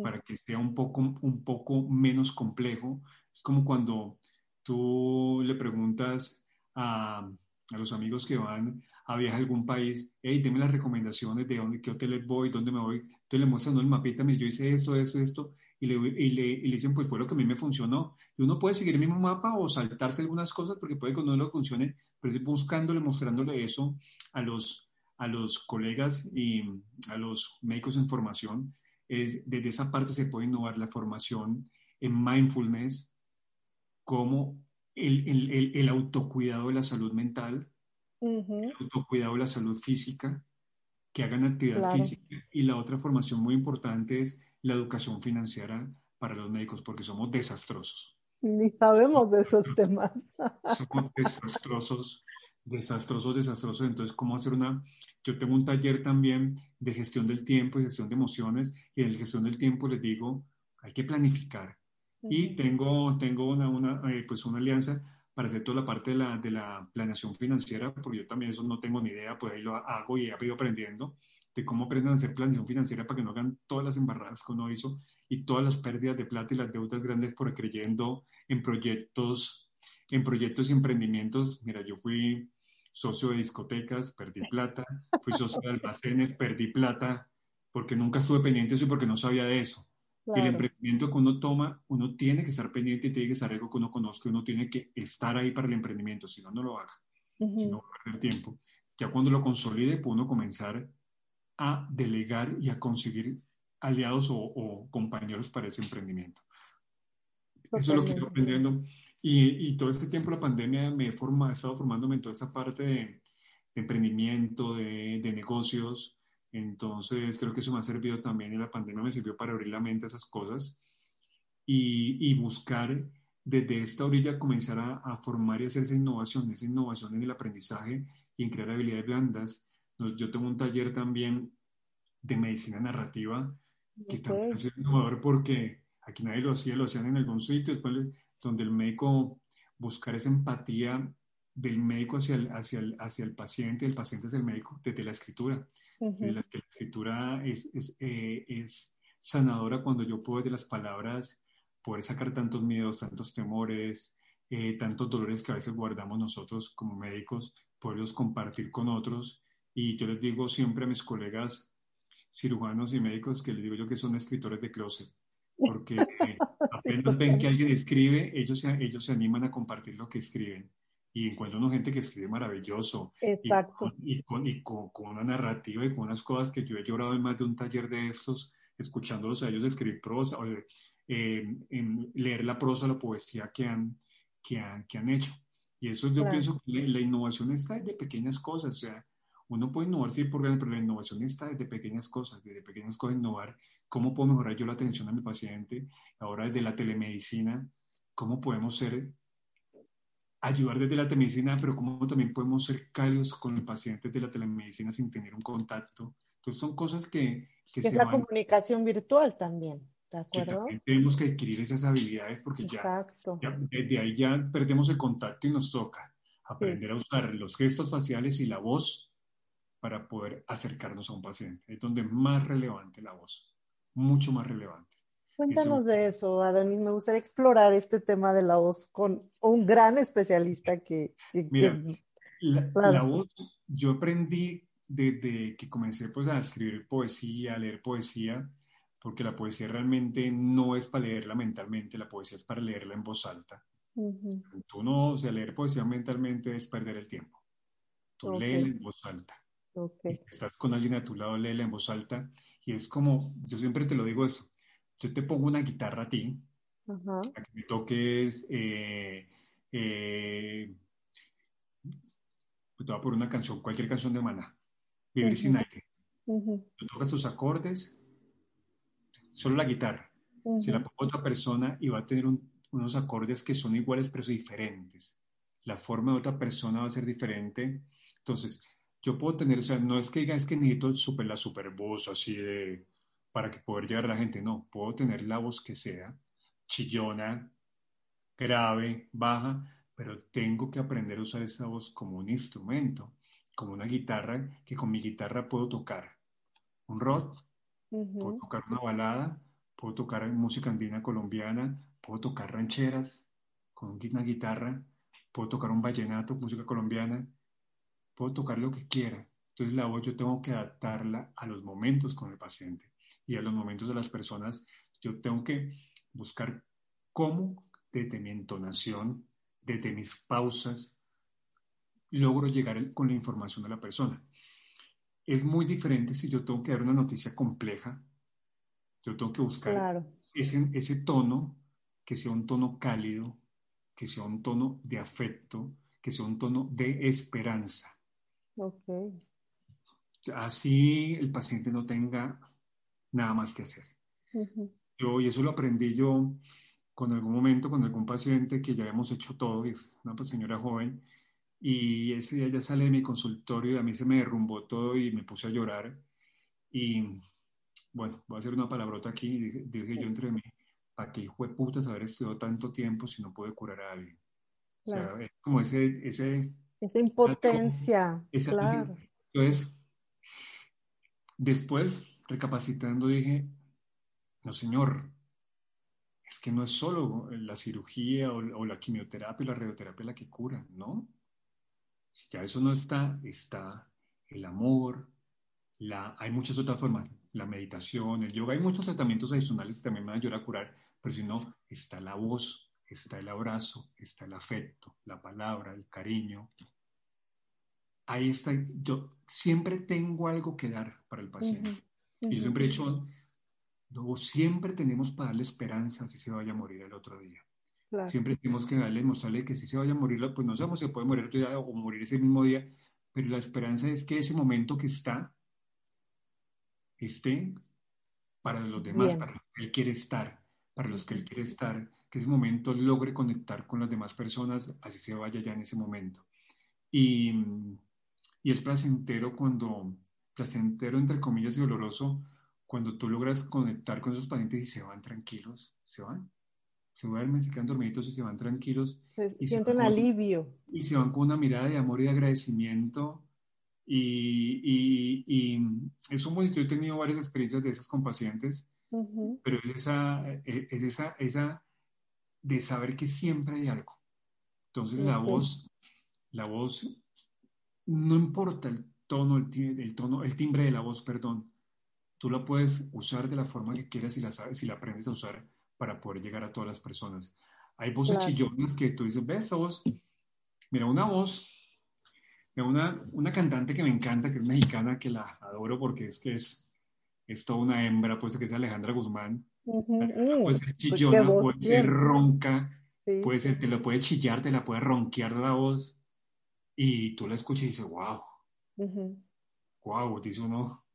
para que sea un poco, un poco menos complejo. Es como cuando tú le preguntas a, a los amigos que van a viajar a algún país, hey, deme las recomendaciones de dónde, qué hoteles voy, dónde me voy. Entonces le muestran el mapita, yo hice esto, esto, esto, y le, y, le, y le, dicen, pues fue lo que a mí me funcionó. Y uno puede seguir el mismo mapa o saltarse algunas cosas porque puede que no le funcione, pero es buscándole, mostrándole eso a los, a los colegas y a los médicos en formación. Es, desde esa parte se puede innovar la formación en mindfulness, como el, el, el autocuidado de la salud mental, el autocuidado la salud física, que hagan actividad física. Y la otra formación muy importante es la educación financiera para los médicos, porque somos desastrosos. Ni sabemos de esos temas. Somos desastrosos desastrosos, desastrosos. Entonces, ¿cómo hacer una? Yo tengo un taller también de gestión del tiempo y gestión de emociones, y en la gestión del tiempo les digo, hay que planificar. Y tengo, tengo una, una, eh, pues una alianza para hacer toda la parte de la, de la planeación financiera, porque yo también eso no tengo ni idea, pues ahí lo hago y he ido aprendiendo de cómo aprenden a hacer planeación financiera para que no hagan todas las embarradas que uno hizo y todas las pérdidas de plata y las deudas grandes por creyendo en proyectos, en proyectos y emprendimientos. Mira, yo fui socio de discotecas, perdí plata, fui socio de almacenes, perdí plata, porque nunca estuve pendiente de eso y porque no sabía de eso. El emprendimiento que uno toma, uno tiene que estar pendiente y tiene que ser algo que uno conozca, uno tiene que estar ahí para el emprendimiento, si no, no lo haga, si no va a perder tiempo. Ya cuando lo consolide, puede uno comenzar a delegar y a conseguir aliados o, compañeros para ese emprendimiento. Eso es lo que estoy aprendiendo. Y, y, todo este tiempo la pandemia me he, formado, he estado formándome en toda esa parte de, emprendimiento, de, de, negocios. Entonces, creo que eso me ha servido también y la pandemia me sirvió para abrir la mente a esas cosas y, y buscar desde esta orilla comenzar a, a, formar y hacer esa innovación, esa innovación en el aprendizaje y en crear habilidades blandas. Yo tengo un taller también de medicina narrativa que también es innovador porque aquí nadie lo hacía, lo hacían en algún sitio, después donde el médico buscar esa empatía del médico hacia el, hacia el, hacia el paciente, el paciente es el médico, desde la escritura. La, escritura es, es, eh, es, sanadora cuando yo puedo de las palabras poder sacar tantos miedos, tantos temores, eh, tantos dolores que a veces guardamos nosotros como médicos, poderlos compartir con otros. Y yo les digo siempre a mis colegas cirujanos y médicos que les digo yo que son escritores de closet, porque apenas ven que alguien escribe, ellos se, ellos se animan a compartir lo que escriben. Y encuentro una gente que escribe maravilloso. Exacto. Y, con, y con, con, una narrativa y con unas cosas que yo he llorado en más de un taller de estos, escuchándolos a ellos escribir prosa, o, eh, leer la prosa, la poesía que han, que han, que han hecho. Y eso yo pienso que la, la, innovación está de pequeñas cosas, o sea, uno puede innovar, sí, por pero la innovación está desde pequeñas cosas, desde pequeñas cosas innovar. ¿Cómo puedo mejorar yo la atención a mi paciente? Ahora desde la telemedicina, ¿cómo podemos ser, ayudar desde la telemedicina, pero cómo también podemos ser cálidos con el paciente de la telemedicina sin tener un contacto? Entonces son cosas que... que es la comunicación virtual también. ¿De acuerdo? tenemos que adquirir esas habilidades porque ya, ya, desde ahí ya perdemos el contacto y nos toca aprender a usar los gestos faciales y la voz para poder acercarnos a un paciente. Es donde más relevante la voz, mucho más relevante. Cuéntanos de eso, Adonis. Me gustaría explorar este tema de la voz con un gran especialista que... Mira, La, voz, yo aprendí desde que comencé pues, a escribir poesía, a leer poesía, porque la poesía realmente no es para leerla mentalmente, la poesía es para leerla en voz alta. Tú no, o sea, leer poesía mentalmente es perder el tiempo. Tú okay. en voz alta. Estás con alguien a tu lado, léela en voz alta. Y es como, yo siempre te lo digo eso, yo te pongo una guitarra a ti, para que me toques, eh, eh, te voy a poner una canción, cualquier canción de Mana, Vivir sin aire. Tú tocas tus acordes, solo la guitarra. Si la pongo otra persona y va a tener unos acordes que son iguales pero diferentes. La forma de otra persona va a ser diferente. Entonces, yo puedo tener, o sea, no es que diga, es que necesito super, la super voz así de, para que poder llegar a la gente, no, puedo tener la voz que sea, chillona, grave, baja, pero tengo que aprender a usar esa voz como un instrumento, como una guitarra, que con mi guitarra puedo tocar un rock, puedo tocar una balada, puedo tocar música andina colombiana, puedo tocar rancheras con una guitarra, puedo tocar un vallenato, música colombiana, puedo tocar lo que quiera. Entonces la voz yo tengo que adaptarla a los momentos con el paciente y a los momentos de las personas. Yo tengo que buscar cómo desde mi entonación, desde mis pausas, logro llegar con la información a la persona. Es muy diferente si yo tengo que dar una noticia compleja. Yo tengo que buscar ese, ese tono, que sea un tono cálido, que sea un tono de afecto, que sea un tono de esperanza. Ok. Así el paciente no tenga nada más que hacer. Yo, y eso lo aprendí yo con algún momento, con algún paciente que ya habíamos hecho todo, es una señora joven, Y ese día ya sale de mi consultorio y a mí se me derrumbó todo y me puse a llorar. Y bueno, voy a hacer una palabrota aquí. Dije, dije yo entre mí, ¿para qué hijo de puta haber estudiado tanto tiempo si no puede curar a alguien? O sea, es como ese, ese... Esa impotencia, claro. Entonces, después, recapacitando, dije, no señor, es que no es solo la cirugía o, la quimioterapia o la radioterapia la que cura, ¿no? Si ya eso no está, está el amor, la, hay muchas otras formas, la meditación, el yoga, hay muchos tratamientos adicionales que también me van a ayudar a curar, pero si no, está la voz, está el abrazo, está el afecto, la palabra, el cariño. Ahí está, yo siempre tengo algo que dar para el paciente. Y yo siempre he dicho, siempre tenemos para darle esperanza si se vaya a morir el otro día. Siempre tenemos que darle, mostrarle que si se vaya a morir, pues no sabemos si puede morir otro día o morir ese mismo día, pero la esperanza es que ese momento que está, esté para los demás, para los que él quiere estar, para los que él quiere estar, que ese momento logre conectar con las demás personas, así se vaya ya en ese momento. Y, y es placentero cuando, placentero entre comillas y doloroso, cuando tú logras conectar con esos pacientes y se van tranquilos, se van, se duermen, se quedan dormiditos y se van tranquilos. y sienten alivio. Y se van con una mirada de amor y de agradecimiento. Y, y, es un bonito. Yo he tenido varias experiencias de esas con pacientes, pero es esa, e, es esa, esa de saber que siempre hay algo. Entonces la voz, la voz, no importa el tono, el, el tono, el timbre de la voz, perdón, tú la puedes usar de la forma que quieras y la sabes y la aprendes a usar para poder llegar a todas las personas. Hay voces chillonas que tú dices, ves esa voz, mira una voz, mira una, una cantante que me encanta, que es mexicana, que la adoro porque es que es, es toda una hembra, pues que es Alejandra Guzmán. Puede ser pues, chillona, puede ser ronca, puede ser, te la puede chillar, te la puede ronquear la voz. Y tú la escuchas y dices, wow, wow, dice uno,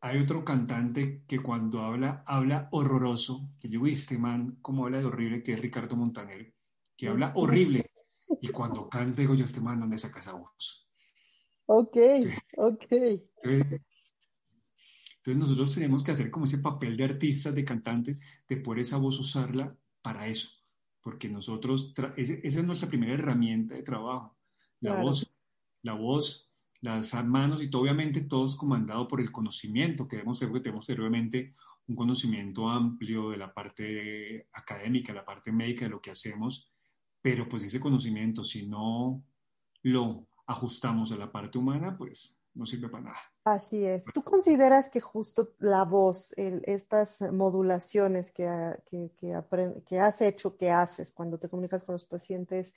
hay otro cantante que cuando habla, habla horroroso, que yo, este man, como habla de horrible, que es Ricardo Montaner, que habla horrible. Y cuando canta, digo yo, este man, ¿dónde saca esa voz? Ok, ok. Entonces, nosotros tenemos que hacer como ese papel de artistas, de cantantes, de poder esa voz usarla para eso. Porque nosotros, esa es nuestra primera herramienta de trabajo. La voz, la voz las manos y todo, obviamente todos comandado por el conocimiento, que debemos ser, tenemos obviamente un conocimiento amplio de la parte académica, la parte médica de lo que hacemos, pero pues ese conocimiento, si no lo ajustamos a la parte humana, pues no sirve para nada. Así es. ¿Tú consideras que justo la voz, estas modulaciones que, que, que has hecho, que haces cuando te comunicas con los pacientes,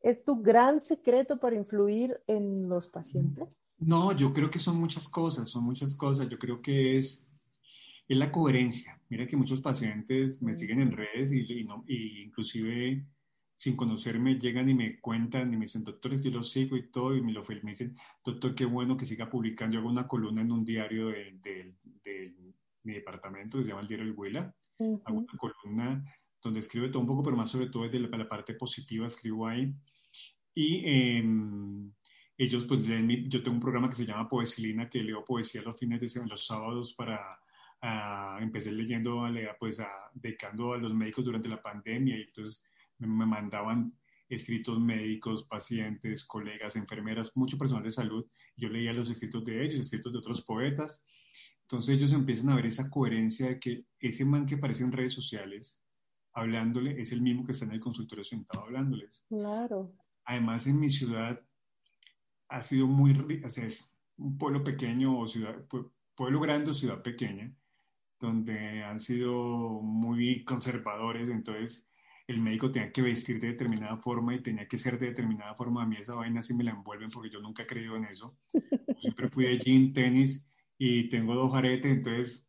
¿Es tu gran secreto para influir en los pacientes? No, yo creo que son muchas cosas, son muchas cosas. Yo creo que es, es la coherencia. Mira que muchos pacientes me siguen en redes y, no, y inclusive sin conocerme llegan y me cuentan y me dicen, doctor, yo lo sigo y todo, y me lo me dicen, doctor, qué bueno que siga publicando. Yo hago una columna en un diario de, mi departamento, que se llama el diario El Huela. Hago una columna donde escribo todo un poco, pero más sobre todo desde la, la parte positiva escribo ahí. Y em, ellos, pues, yo tengo un programa que se llama Poesilina, que leo poesía los fines de semana, los sábados para... empecé leyendo, pues, a, dedicando a los médicos durante la pandemia y entonces me, mandaban escritos médicos, pacientes, colegas, enfermeras, mucho personal de salud. Yo leía los escritos de ellos, escritos de otros poetas. Entonces ellos empiezan a ver esa coherencia de que ese man que aparece en redes sociales hablándole es el mismo que está en el consultorio sentado hablándoles. Claro. Además, en mi ciudad ha sido muy, o sea, es un pueblo pequeño o ciudad, pueblo grande o ciudad pequeña, donde han sido muy conservadores, entonces el médico tenía que vestir de determinada forma y tenía que ser de determinada forma. A mí esa vaina sí me la envuelven porque yo nunca he creído en eso. siempre fui de jean, tenis y tengo dos aretes, entonces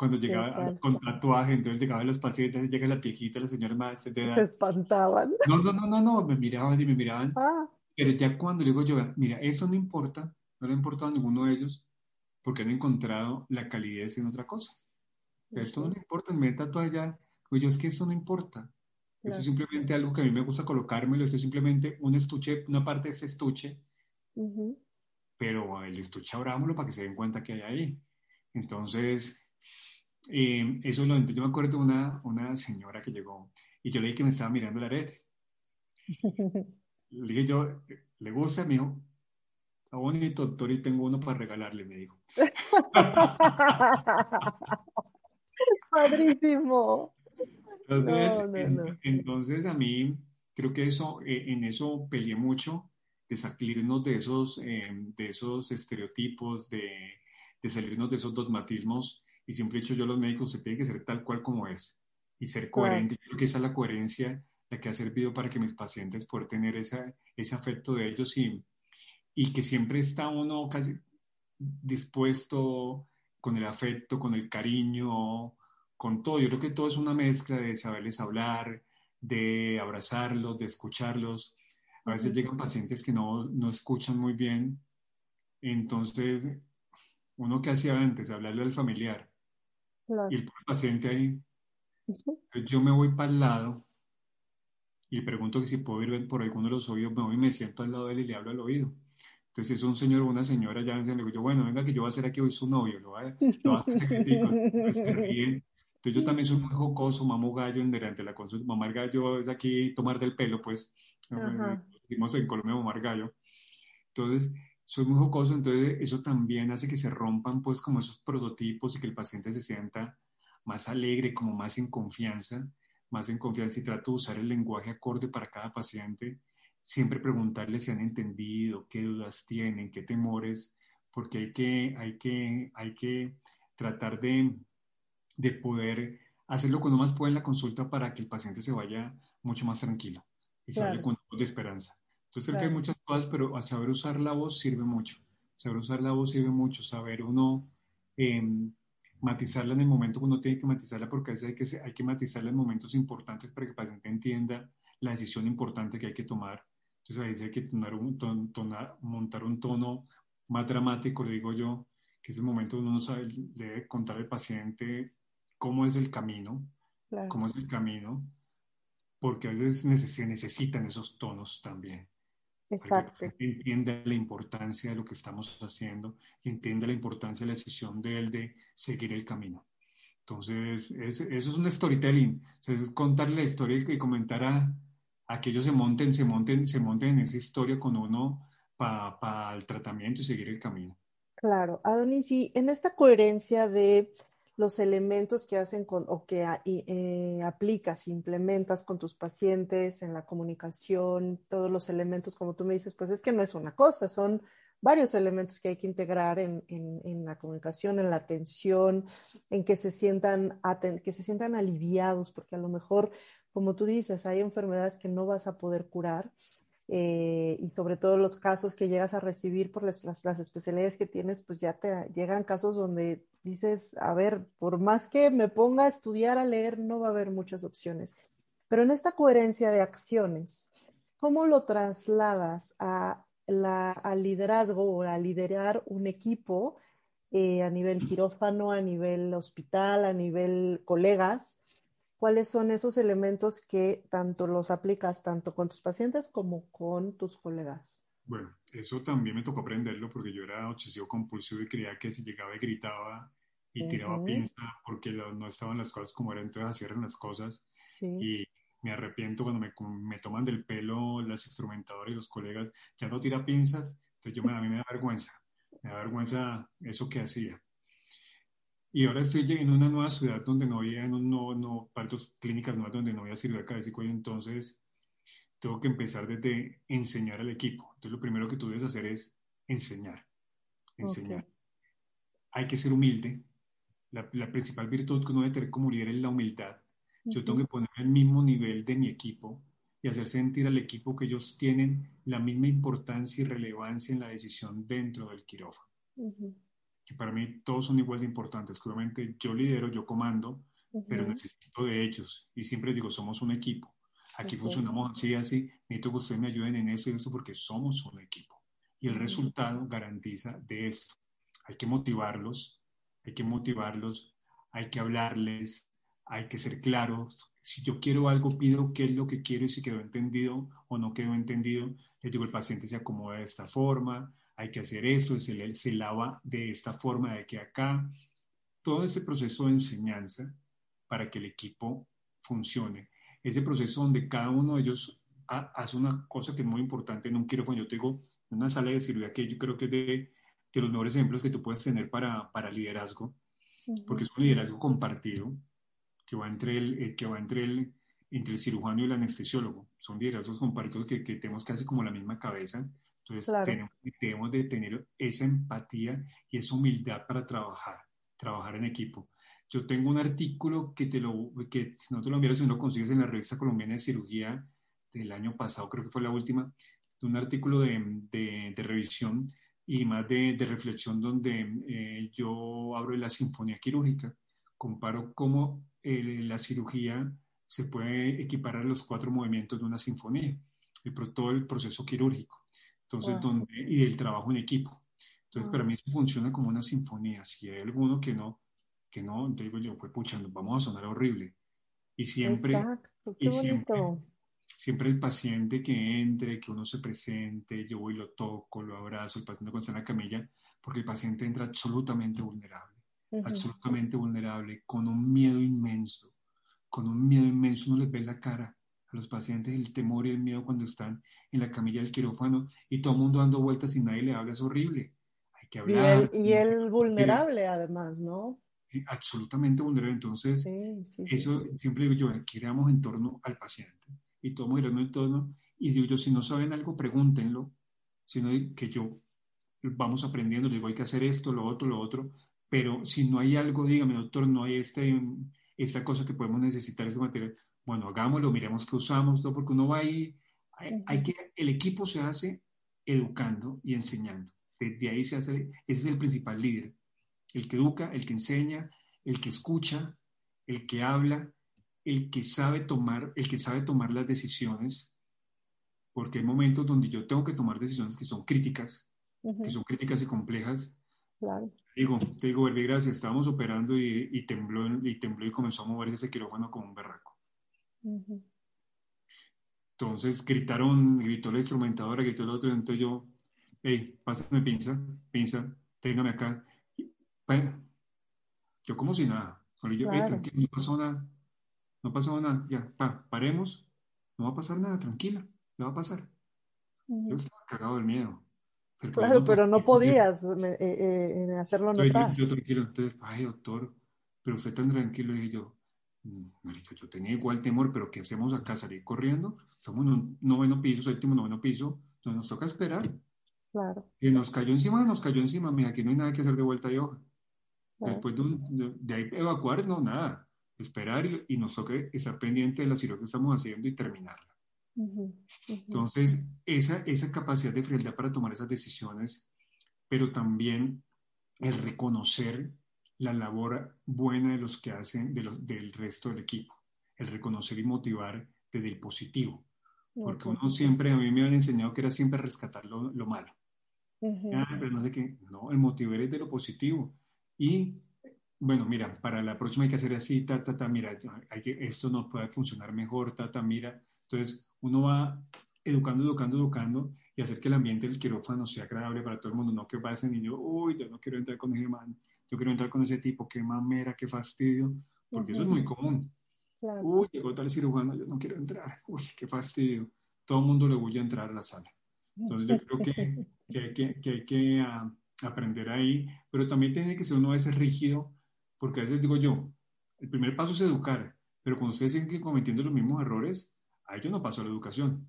cuando llegaba con tatuaje, entonces llegaban los pacientes, llega la viejita, la señora más de edad. Se espantaban. No, no, no, no, no, me miraban y me miraban. Ah. Pero ya cuando le digo yo, mira, eso no importa, no le ha importado a ninguno de ellos, porque han encontrado la calidez en otra cosa. Esto no le importa, me tatuaje ya. Digo yo, es que esto no importa. Esto es simplemente algo que a mí me gusta colocármelo, esto es simplemente un estuche, una parte de ese estuche, pero el estuche abrámoslo para que se den cuenta que hay ahí. Entonces, eh, eso lo yo me acuerdo de una, una señora que llegó y yo le dije que me estaba mirando la arete. Le dije yo, ¿le gusta? Me dijo, está bonito, doctor, y tengo uno para regalarle, me dijo. Padrísimo. Entonces, entonces, a mí creo que eso, eh, en eso peleé mucho, de salirnos de esos, em, de esos estereotipos, de, de, salirnos de esos dogmatismos y siempre he dicho yo a los médicos, usted tiene que ser tal cual como es y ser coherente. Creo que esa es la coherencia la que ha servido para que mis pacientes puedan tener esa, ese afecto de ellos y, y que siempre está uno casi dispuesto con el afecto, con el cariño, con todo. Yo creo que todo es una mezcla de saberles hablar, de abrazarlos, de escucharlos. A veces llegan pacientes que no, no escuchan muy bien. Entonces, uno que hacía antes, hablarle al familiar. Y el paciente ahí, yo me voy para el lado y le pregunto que si puedo ir por alguno de los oídos, me voy y me siento al lado de él y le hablo al oído. Entonces, si es un señor o una señora, ya le digo yo, bueno, venga que yo voy a hacer aquí hoy su novio, lo voy a, lo a hacer Entonces, yo también soy muy jocoso, mamo gallo en delante de la consulta. Mamar gallo es aquí tomar del pelo, pues. Decimos en Colombia mamar gallo. Entonces, soy muy jocoso, entonces eso también hace que se rompan, pues, como esos prototipos y que el paciente se sienta más alegre, como más en confianza, más en confianza y trato de usar el lenguaje acorde para cada paciente. Siempre preguntarle si han entendido, qué dudas tienen, qué temores, porque hay que, hay que, hay que tratar de, de poder hacerlo cuando más puede en la consulta para que el paciente se vaya mucho más tranquilo y se vaya con de esperanza. Entonces creo que hay muchas cosas, pero saber usar la voz sirve mucho. Saber usar la voz sirve mucho, saber uno eh, matizarla en el momento que uno tiene que matizarla, porque a veces hay que, hay que matizarla en momentos importantes para que el paciente entienda la decisión importante que hay que tomar. Entonces ahí hay que tonar un, montar un tono más dramático, le digo yo, que es el momento donde uno sabe, debe contar al paciente cómo es el camino, cómo es el camino, porque a veces se necesitan esos tonos también. Exacto. que entienda la importancia de lo que estamos haciendo y entienda la importancia de la decisión de él de seguir el camino. Entonces, eso es un storytelling, es contarle la historia y comentar a, a, que ellos se monten, se monten, se monten en esa historia con uno para el tratamiento y seguir el camino. Claro, Adonis, y en esta coherencia de los elementos que hacen con o que eh, aplicas, implementas con tus pacientes en la comunicación, todos los elementos, como tú me dices, pues es que no es una cosa, son varios elementos que hay que integrar en, en, la comunicación, en la atención, en que se sientan que se sientan aliviados, porque a lo mejor, como tú dices, hay enfermedades que no vas a poder curar. Eh, y sobre todo los casos que llegas a recibir por las, las, especialidades que tienes, pues ya te llegan casos donde dices, a ver, por más que me ponga a estudiar, a leer, no va a haber muchas opciones. Pero en esta coherencia de acciones, ¿cómo lo trasladas a la, al liderazgo o a liderar un equipo eh, a nivel quirófano, a nivel hospital, a nivel colegas? ¿Cuáles son esos elementos que tanto los aplicas tanto con tus pacientes como con tus colegas? Bueno, eso también me tocó aprenderlo porque yo era obsesivo compulsivo y creía que si llegaba y gritaba y tiraba pinza porque no estaban las cosas como eran, entonces hacían las cosas. Y me arrepiento cuando me, me, toman del pelo las instrumentadoras y los colegas, ya no tira pinzas, entonces yo a mí me da vergüenza, me da vergüenza eso que hacía. Y ahora estoy en una nueva ciudad donde no había, no, no, no partos clínicas nuevas donde no había cirugía cardíaca y entonces tengo que empezar desde enseñar al equipo. Entonces, lo primero que tú debes hacer es enseñar. Enseñar. Hay que ser humilde. La, principal virtud que uno debe tener como líder es la humildad. Yo tengo que poner el mismo nivel de mi equipo y hacer sentir al equipo que ellos tienen la misma importancia y relevancia en la decisión dentro del quirófano. Que para mí todos son igual de importantes. Obviamente yo lidero, yo comando, pero necesito de ellos. Y siempre digo, somos un equipo. Aquí funcionamos así, así. Necesito que ustedes me ayuden en eso y eso porque somos un equipo. Y el resultado garantiza de esto. Hay que motivarlos, hay que motivarlos, hay que hablarles, hay que ser claros. Si yo quiero algo, pido qué es lo que quiero y si quedó entendido o no quedó entendido, le digo, el paciente se acomoda de esta forma, hay que hacer esto, se, se lava de esta forma de aquí a acá. Todo ese proceso de enseñanza para que el equipo funcione. Ese proceso donde cada uno de ellos hace una cosa que es muy importante en un quirófano. Yo te digo, en una sala de cirugía que yo creo que es de, de los mejores ejemplos que tú puedes tener para, para liderazgo, porque es un liderazgo compartido que va entre el, eh, que va entre el, entre el cirujano y el anestesiólogo. Son liderazgos compartidos que, que tenemos casi como la misma cabeza. Entonces tenemos, tenemos de tener esa empatía y esa humildad para trabajar, trabajar en equipo. Yo tengo un artículo que, te lo, que no te lo envío si no lo consigues en la revista colombiana de cirugía del año pasado, creo que fue la última, de un artículo de, de, de revisión y más de, de reflexión donde eh, yo hablo de la sinfonía quirúrgica, comparo cómo eh, la cirugía se puede equiparar a los cuatro movimientos de una sinfonía, el, todo el proceso quirúrgico, entonces, donde, y el trabajo en equipo. Entonces, para mí eso funciona como una sinfonía. Si hay alguno que no, que no, digo yo, pues pucha, vamos a sonar horrible. Y siempre, y siempre, siempre, el paciente que entre, que uno se presente, yo voy lo toco, lo abrazo, el paciente cuando está en la camilla, porque el paciente entra absolutamente vulnerable, absolutamente vulnerable, con un miedo inmenso, con un miedo inmenso, uno les ve la cara a los pacientes el temor y el miedo cuando están en la camilla del quirófano y todo el mundo dando vueltas y nadie le habla, es horrible. Hay que hablar. Y él, vulnerable además, ¿no? absolutamente vulnerable. Entonces, eso siempre digo yo, giramos en torno al paciente y todo girando en torno. Y digo yo, si no saben algo, pregúntenlo, sino que yo vamos aprendiendo, digo, hay que hacer esto, lo otro, lo otro, pero si no hay algo, dígame, doctor, no hay este, esta cosa que podemos necesitar, ese material, bueno, hagámoslo, miremos qué usamos, todo, porque uno va ahí, hay, hay, que, el equipo se hace educando y enseñando. Desde ahí se hace, ese es el principal líder el que educa, el que enseña, el que escucha, el que habla, el que sabe tomar, el que sabe tomar las decisiones, porque hay momentos donde yo tengo que tomar decisiones que son críticas, que son críticas y complejas. Claro. Digo, te digo, Verbi, gracias, estábamos operando y, tembló, y tembló y comenzó a moverse ese quirófano como un berraco. Entonces gritaron, gritó la instrumentadora, gritó el otro, entonces yo, hey, pásame pinza, pinza, téngame acá. Bueno, yo como si nada. Yo, tranquilo, no pasó nada. No pasó nada. Ya, paremos. No va a pasar nada, tranquila. No va a pasar. Yo estaba cagado del miedo. Pero claro, pero no podías eh, eh, hacerlo notar. Yo, tranquilo, entonces, ay, doctor, pero usted tan tranquilo. Y yo, marica, yo tenía igual temor, pero ¿qué hacemos acá? ¿Salir corriendo? Estamos en un noveno piso, séptimo, noveno piso, entonces nos toca esperar. Claro. Y nos cayó encima, nos cayó encima. Mira, aquí no hay nada que hacer de vuelta de hoja. Después de, de, ahí evacuar, no, nada. Esperar y, nos toca estar pendiente de la cirugía que estamos haciendo y terminarla. Entonces, esa, esa capacidad de frialdad para tomar esas decisiones, pero también el reconocer la labor buena de los que hacen, de los, del resto del equipo, el reconocer y motivar desde el positivo, porque uno siempre, a mí me han enseñado que era siempre rescatar lo, lo malo. ah, pero no sé qué, no, el motivar es de lo positivo. Y bueno, mira, para la próxima hay que hacer así, ta, ta, ta, mira, hay que, esto no puede funcionar mejor, ta, ta, mira. Entonces, uno va educando, educando, educando y hacer que el ambiente del quirófano sea agradable para todo el mundo, no que va ese niño, uy, yo no quiero entrar con ese man, yo quiero entrar con ese tipo, qué mamera, qué fastidio, porque eso es muy común. Uy, llegó tal cirujano, yo no quiero entrar, uy, qué fastidio. Todo el mundo le voy a entrar a la sala. Entonces, yo creo que, que hay que, que, hay que uh, aprender ahí, pero también tiene que ser uno a veces rígido, porque a veces digo yo, el primer paso es educar, pero cuando ustedes siguen cometiendo los mismos errores, a ellos no pasó la educación.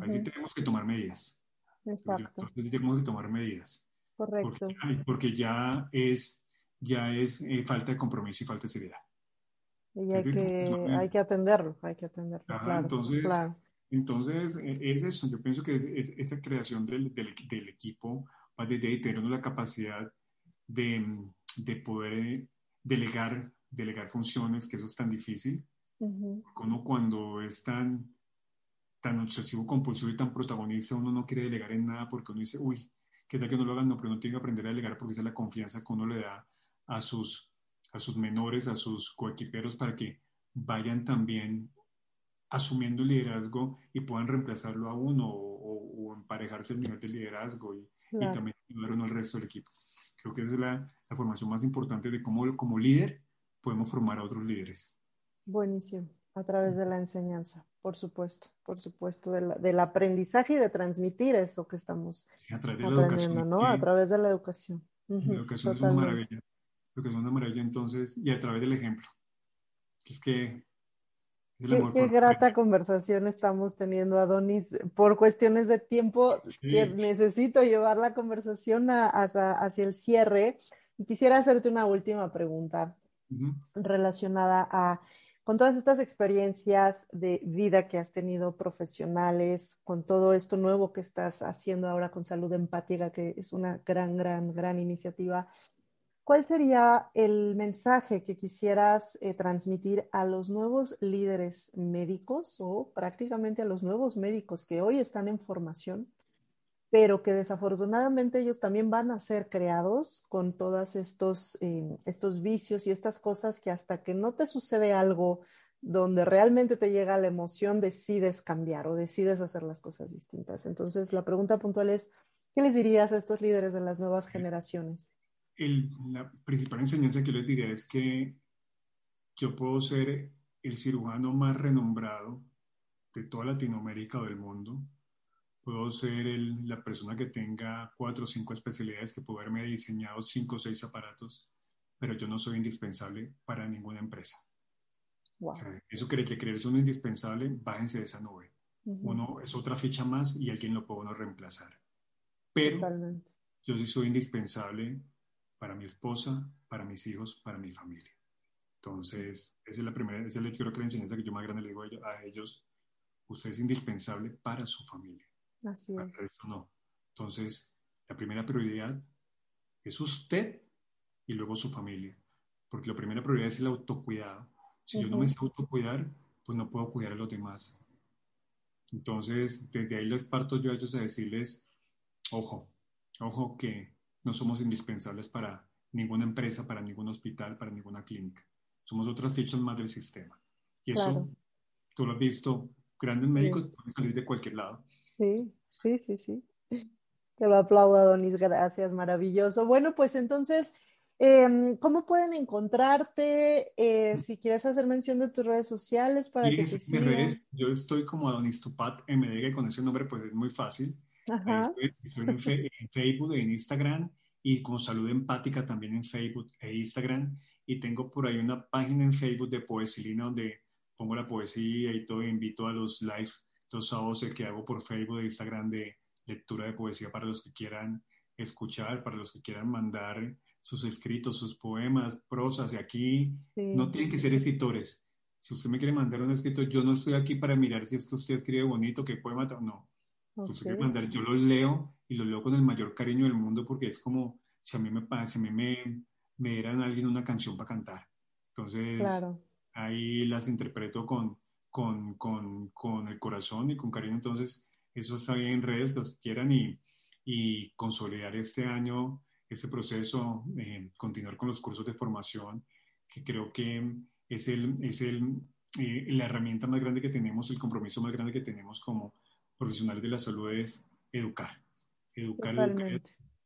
Ahí sí tenemos que tomar medidas. Exacto. Entonces tenemos que tomar medidas. Correcto. Porque, ya es, ya es eh, falta de compromiso y falta de seriedad. Y hay, que, hay que atenderlo, hay que atenderlo. claro, entonces, entonces, e, es eso. Yo pienso que es, esta creación del, del, del equipo de, tener la capacidad de, de, poder delegar, delegar funciones, que eso es tan difícil. Uno cuando es tan, tan obsesivo, compulsivo y tan protagonista, uno no quiere delegar en nada porque uno dice, uy, ¿qué tal que no lo hagan? No, pero uno tiene que aprender a delegar porque esa es la confianza que uno le da a sus, a sus menores, a sus coequiperos, para que vayan también asumiendo liderazgo y puedan reemplazarlo a uno o, emparejarse el nivel de liderazgo y, también ayudar uno al resto del equipo. Creo que esa es la, la, formación más importante de cómo como líder podemos formar a otros líderes. Buenísimo, a través de la enseñanza, por supuesto, por supuesto, del aprendizaje y de transmitir eso que estamos aprendiendo, ¿no? A través de la educación. La educación es una maravilla. La educación es una maravilla, entonces, y a través del ejemplo. Es que Qué, grata conversación estamos teniendo, Adonis. Por cuestiones de tiempo, necesito llevar la conversación hacia, el cierre. Y quisiera hacerte una última pregunta relacionada a, con todas estas experiencias de vida que has tenido profesionales, con todo esto nuevo que estás haciendo ahora con salud empática, que es una gran, gran, gran iniciativa. ¿Cuál sería el mensaje que quisieras eh, transmitir a los nuevos líderes médicos o prácticamente a los nuevos médicos que hoy están en formación, pero que desafortunadamente ellos también van a ser creados con todos estos, eh, estos vicios y estas cosas que hasta que no te sucede algo donde realmente te llega la emoción, decides cambiar o decides hacer las cosas distintas. Entonces, la pregunta puntual es, ¿qué les dirías a estos líderes de las nuevas generaciones? La principal enseñanza que les diría es que yo puedo ser el cirujano más renombrado de toda Latinoamérica o del mundo. Puedo ser la persona que tenga cuatro o cinco especialidades, que puedo haberme diseñado cinco o seis aparatos, pero yo no soy indispensable para ninguna empresa. eso cree que creer es uno indispensable, bájense de esa nube. Uno es otra ficha más y alguien lo puede uno reemplazar. Pero yo sí soy indispensable para mi esposa, para mis hijos, para mi familia. Entonces, esa es la primera, esa es la, creo que la enseñanza que yo más grande le digo a ellos, usted es indispensable para su familia. Así es. eso no. Entonces, la primera prioridad es usted y luego su familia. Porque la primera prioridad es el autocuidado. Si yo no me sé autocuidar, pues no puedo cuidar a los demás. Entonces, desde ahí les parto yo a ellos a decirles, ojo, ojo que no somos indispensables para ninguna empresa, para ningún hospital, para ninguna clínica. Somos otras fichas más del sistema. Y eso, tú lo has visto, grandes médicos pueden salir de cualquier lado. Sí, sí, sí, sí. Te lo aplaudo, Adonis, gracias, maravilloso. Bueno, pues entonces, em, ¿cómo pueden encontrarte? Eh, si quieres hacer mención de tus redes sociales para que te sigan. yo estoy como Adonis Tupat MD, con ese nombre pues es muy fácil. Estoy, en, Facebook, en Instagram y con Salud Empática también en Facebook e Instagram. Y tengo por ahí una página en Facebook de Poesilina donde pongo la poesía y todo. invito a los lives los sábados que hago por Facebook e Instagram de lectura de poesía para los que quieran escuchar, para los que quieran mandar sus escritos, sus poemas, prosas. Y aquí no tienen que ser escritores. Si usted me quiere mandar un escrito, yo no estoy aquí para mirar si es que usted escribe bonito, qué poema. No, mandar, yo los leo y los leo con el mayor cariño del mundo porque es como si a mí me, si a mí me, me dieran alguien una canción para cantar. Entonces, ahí las interpreto con, con, con, con, el corazón y con cariño. Entonces, eso está bien en redes, los quieran y, y consolidar este año, este proceso, eh, continuar con los cursos de formación, que creo que es, el, es el, eh, la herramienta más grande que tenemos, el compromiso más grande que tenemos como profesionales de la salud es educar, educar, educar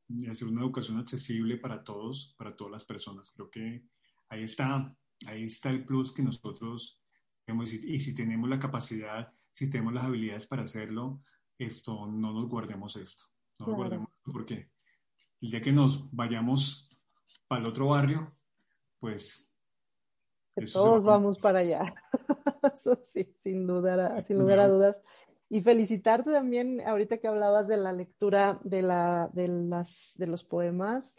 y hacer una educación accesible para todos, para todas las personas. Creo que ahí está, ahí está el plus que nosotros tenemos y si tenemos la capacidad, si tenemos las habilidades para hacerlo, esto no nos guardemos esto, no nos guardemos porque el día que nos vayamos para el otro barrio, pues todos vamos para allá. Eso sí, sin duda, sin lugar a dudas. Y felicitarte también, ahorita que hablabas de la lectura de, la, de, las, de los poemas.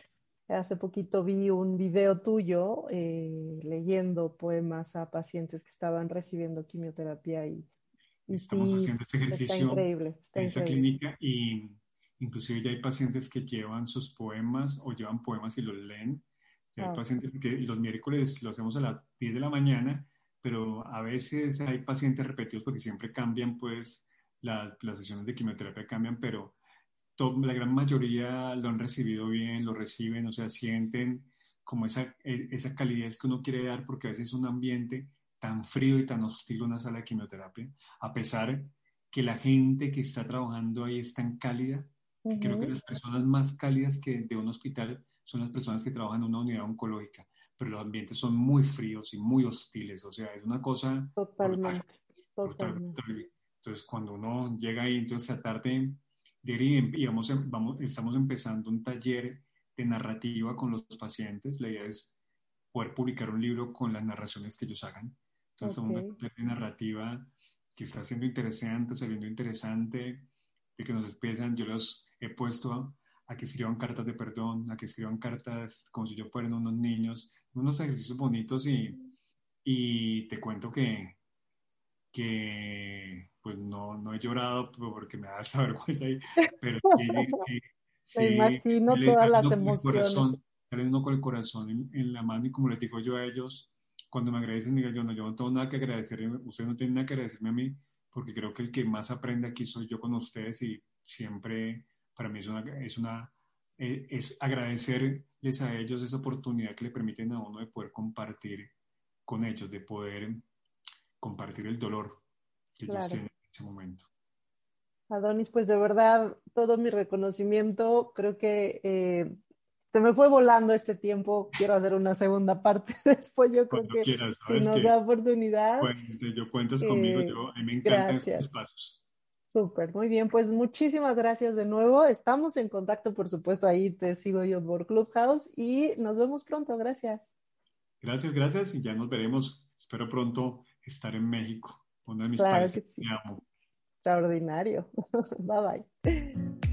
Hace poquito vi un video tuyo eh, leyendo poemas a pacientes que estaban recibiendo quimioterapia y, estamos haciendo este ejercicio increíble, en esta clínica y inclusive ya hay pacientes que llevan sus poemas o llevan poemas y los leen. hay pacientes que los miércoles lo hacemos a las 10 de la mañana, pero a veces hay pacientes repetidos porque siempre cambian pues las sesiones de quimioterapia cambian, pero la gran mayoría lo han recibido bien, lo reciben, o sea, sienten como esa, e, esa calidez que uno quiere dar, porque a veces es un ambiente tan frío y tan hostil una sala de quimioterapia, a pesar que la gente que está trabajando ahí es tan cálida, creo que las personas más cálidas que de un hospital son las personas que trabajan en una unidad oncológica, pero los ambientes son muy fríos y muy hostiles, o sea, es una cosa... Totalmente. totalmente. Entonces, cuando uno llega ahí, entonces a tarde y vamos, vamos, estamos empezando un taller de narrativa con los pacientes. La idea es poder publicar un libro con las narraciones que ellos hagan. Entonces, okay. un taller de narrativa que está siendo interesante, saliendo interesante, de que nos expresan. Yo los he puesto a, a, que escriban cartas de perdón, a que escriban cartas como si yo fueran unos niños, unos ejercicios bonitos y, y te cuento que, que pues no, no he llorado porque me da esa vergüenza ahí, pero sí, sí, sí me imagino todas las emociones. Salen uno con el corazón en, en, la mano y como les digo yo a ellos, cuando me agradecen, digo yo no, yo no tengo nada que agradecer, ustedes no tienen nada que agradecerme a mí, porque creo que el que más aprende aquí soy yo con ustedes y siempre para mí es una, es una eh, es agradecerles a ellos esa oportunidad que le permiten a uno de poder compartir con ellos, de poder compartir el dolor que ellos tienen en ese momento. Adonis, pues de verdad, todo mi reconocimiento, creo que eh, se me fue volando este tiempo, quiero hacer una segunda parte después, yo creo que si nos da oportunidad. Cuente, yo cuentas conmigo, eh, yo, a mí me encantan estos pasos. Súper, muy bien, pues muchísimas gracias de nuevo. Estamos en contacto, por supuesto, ahí te sigo yo por Clubhouse y nos vemos pronto, gracias. Gracias, gracias y ya nos veremos. Espero pronto estar en México, uno de mis claro países que, sí. amo. Extraordinario. bye bye.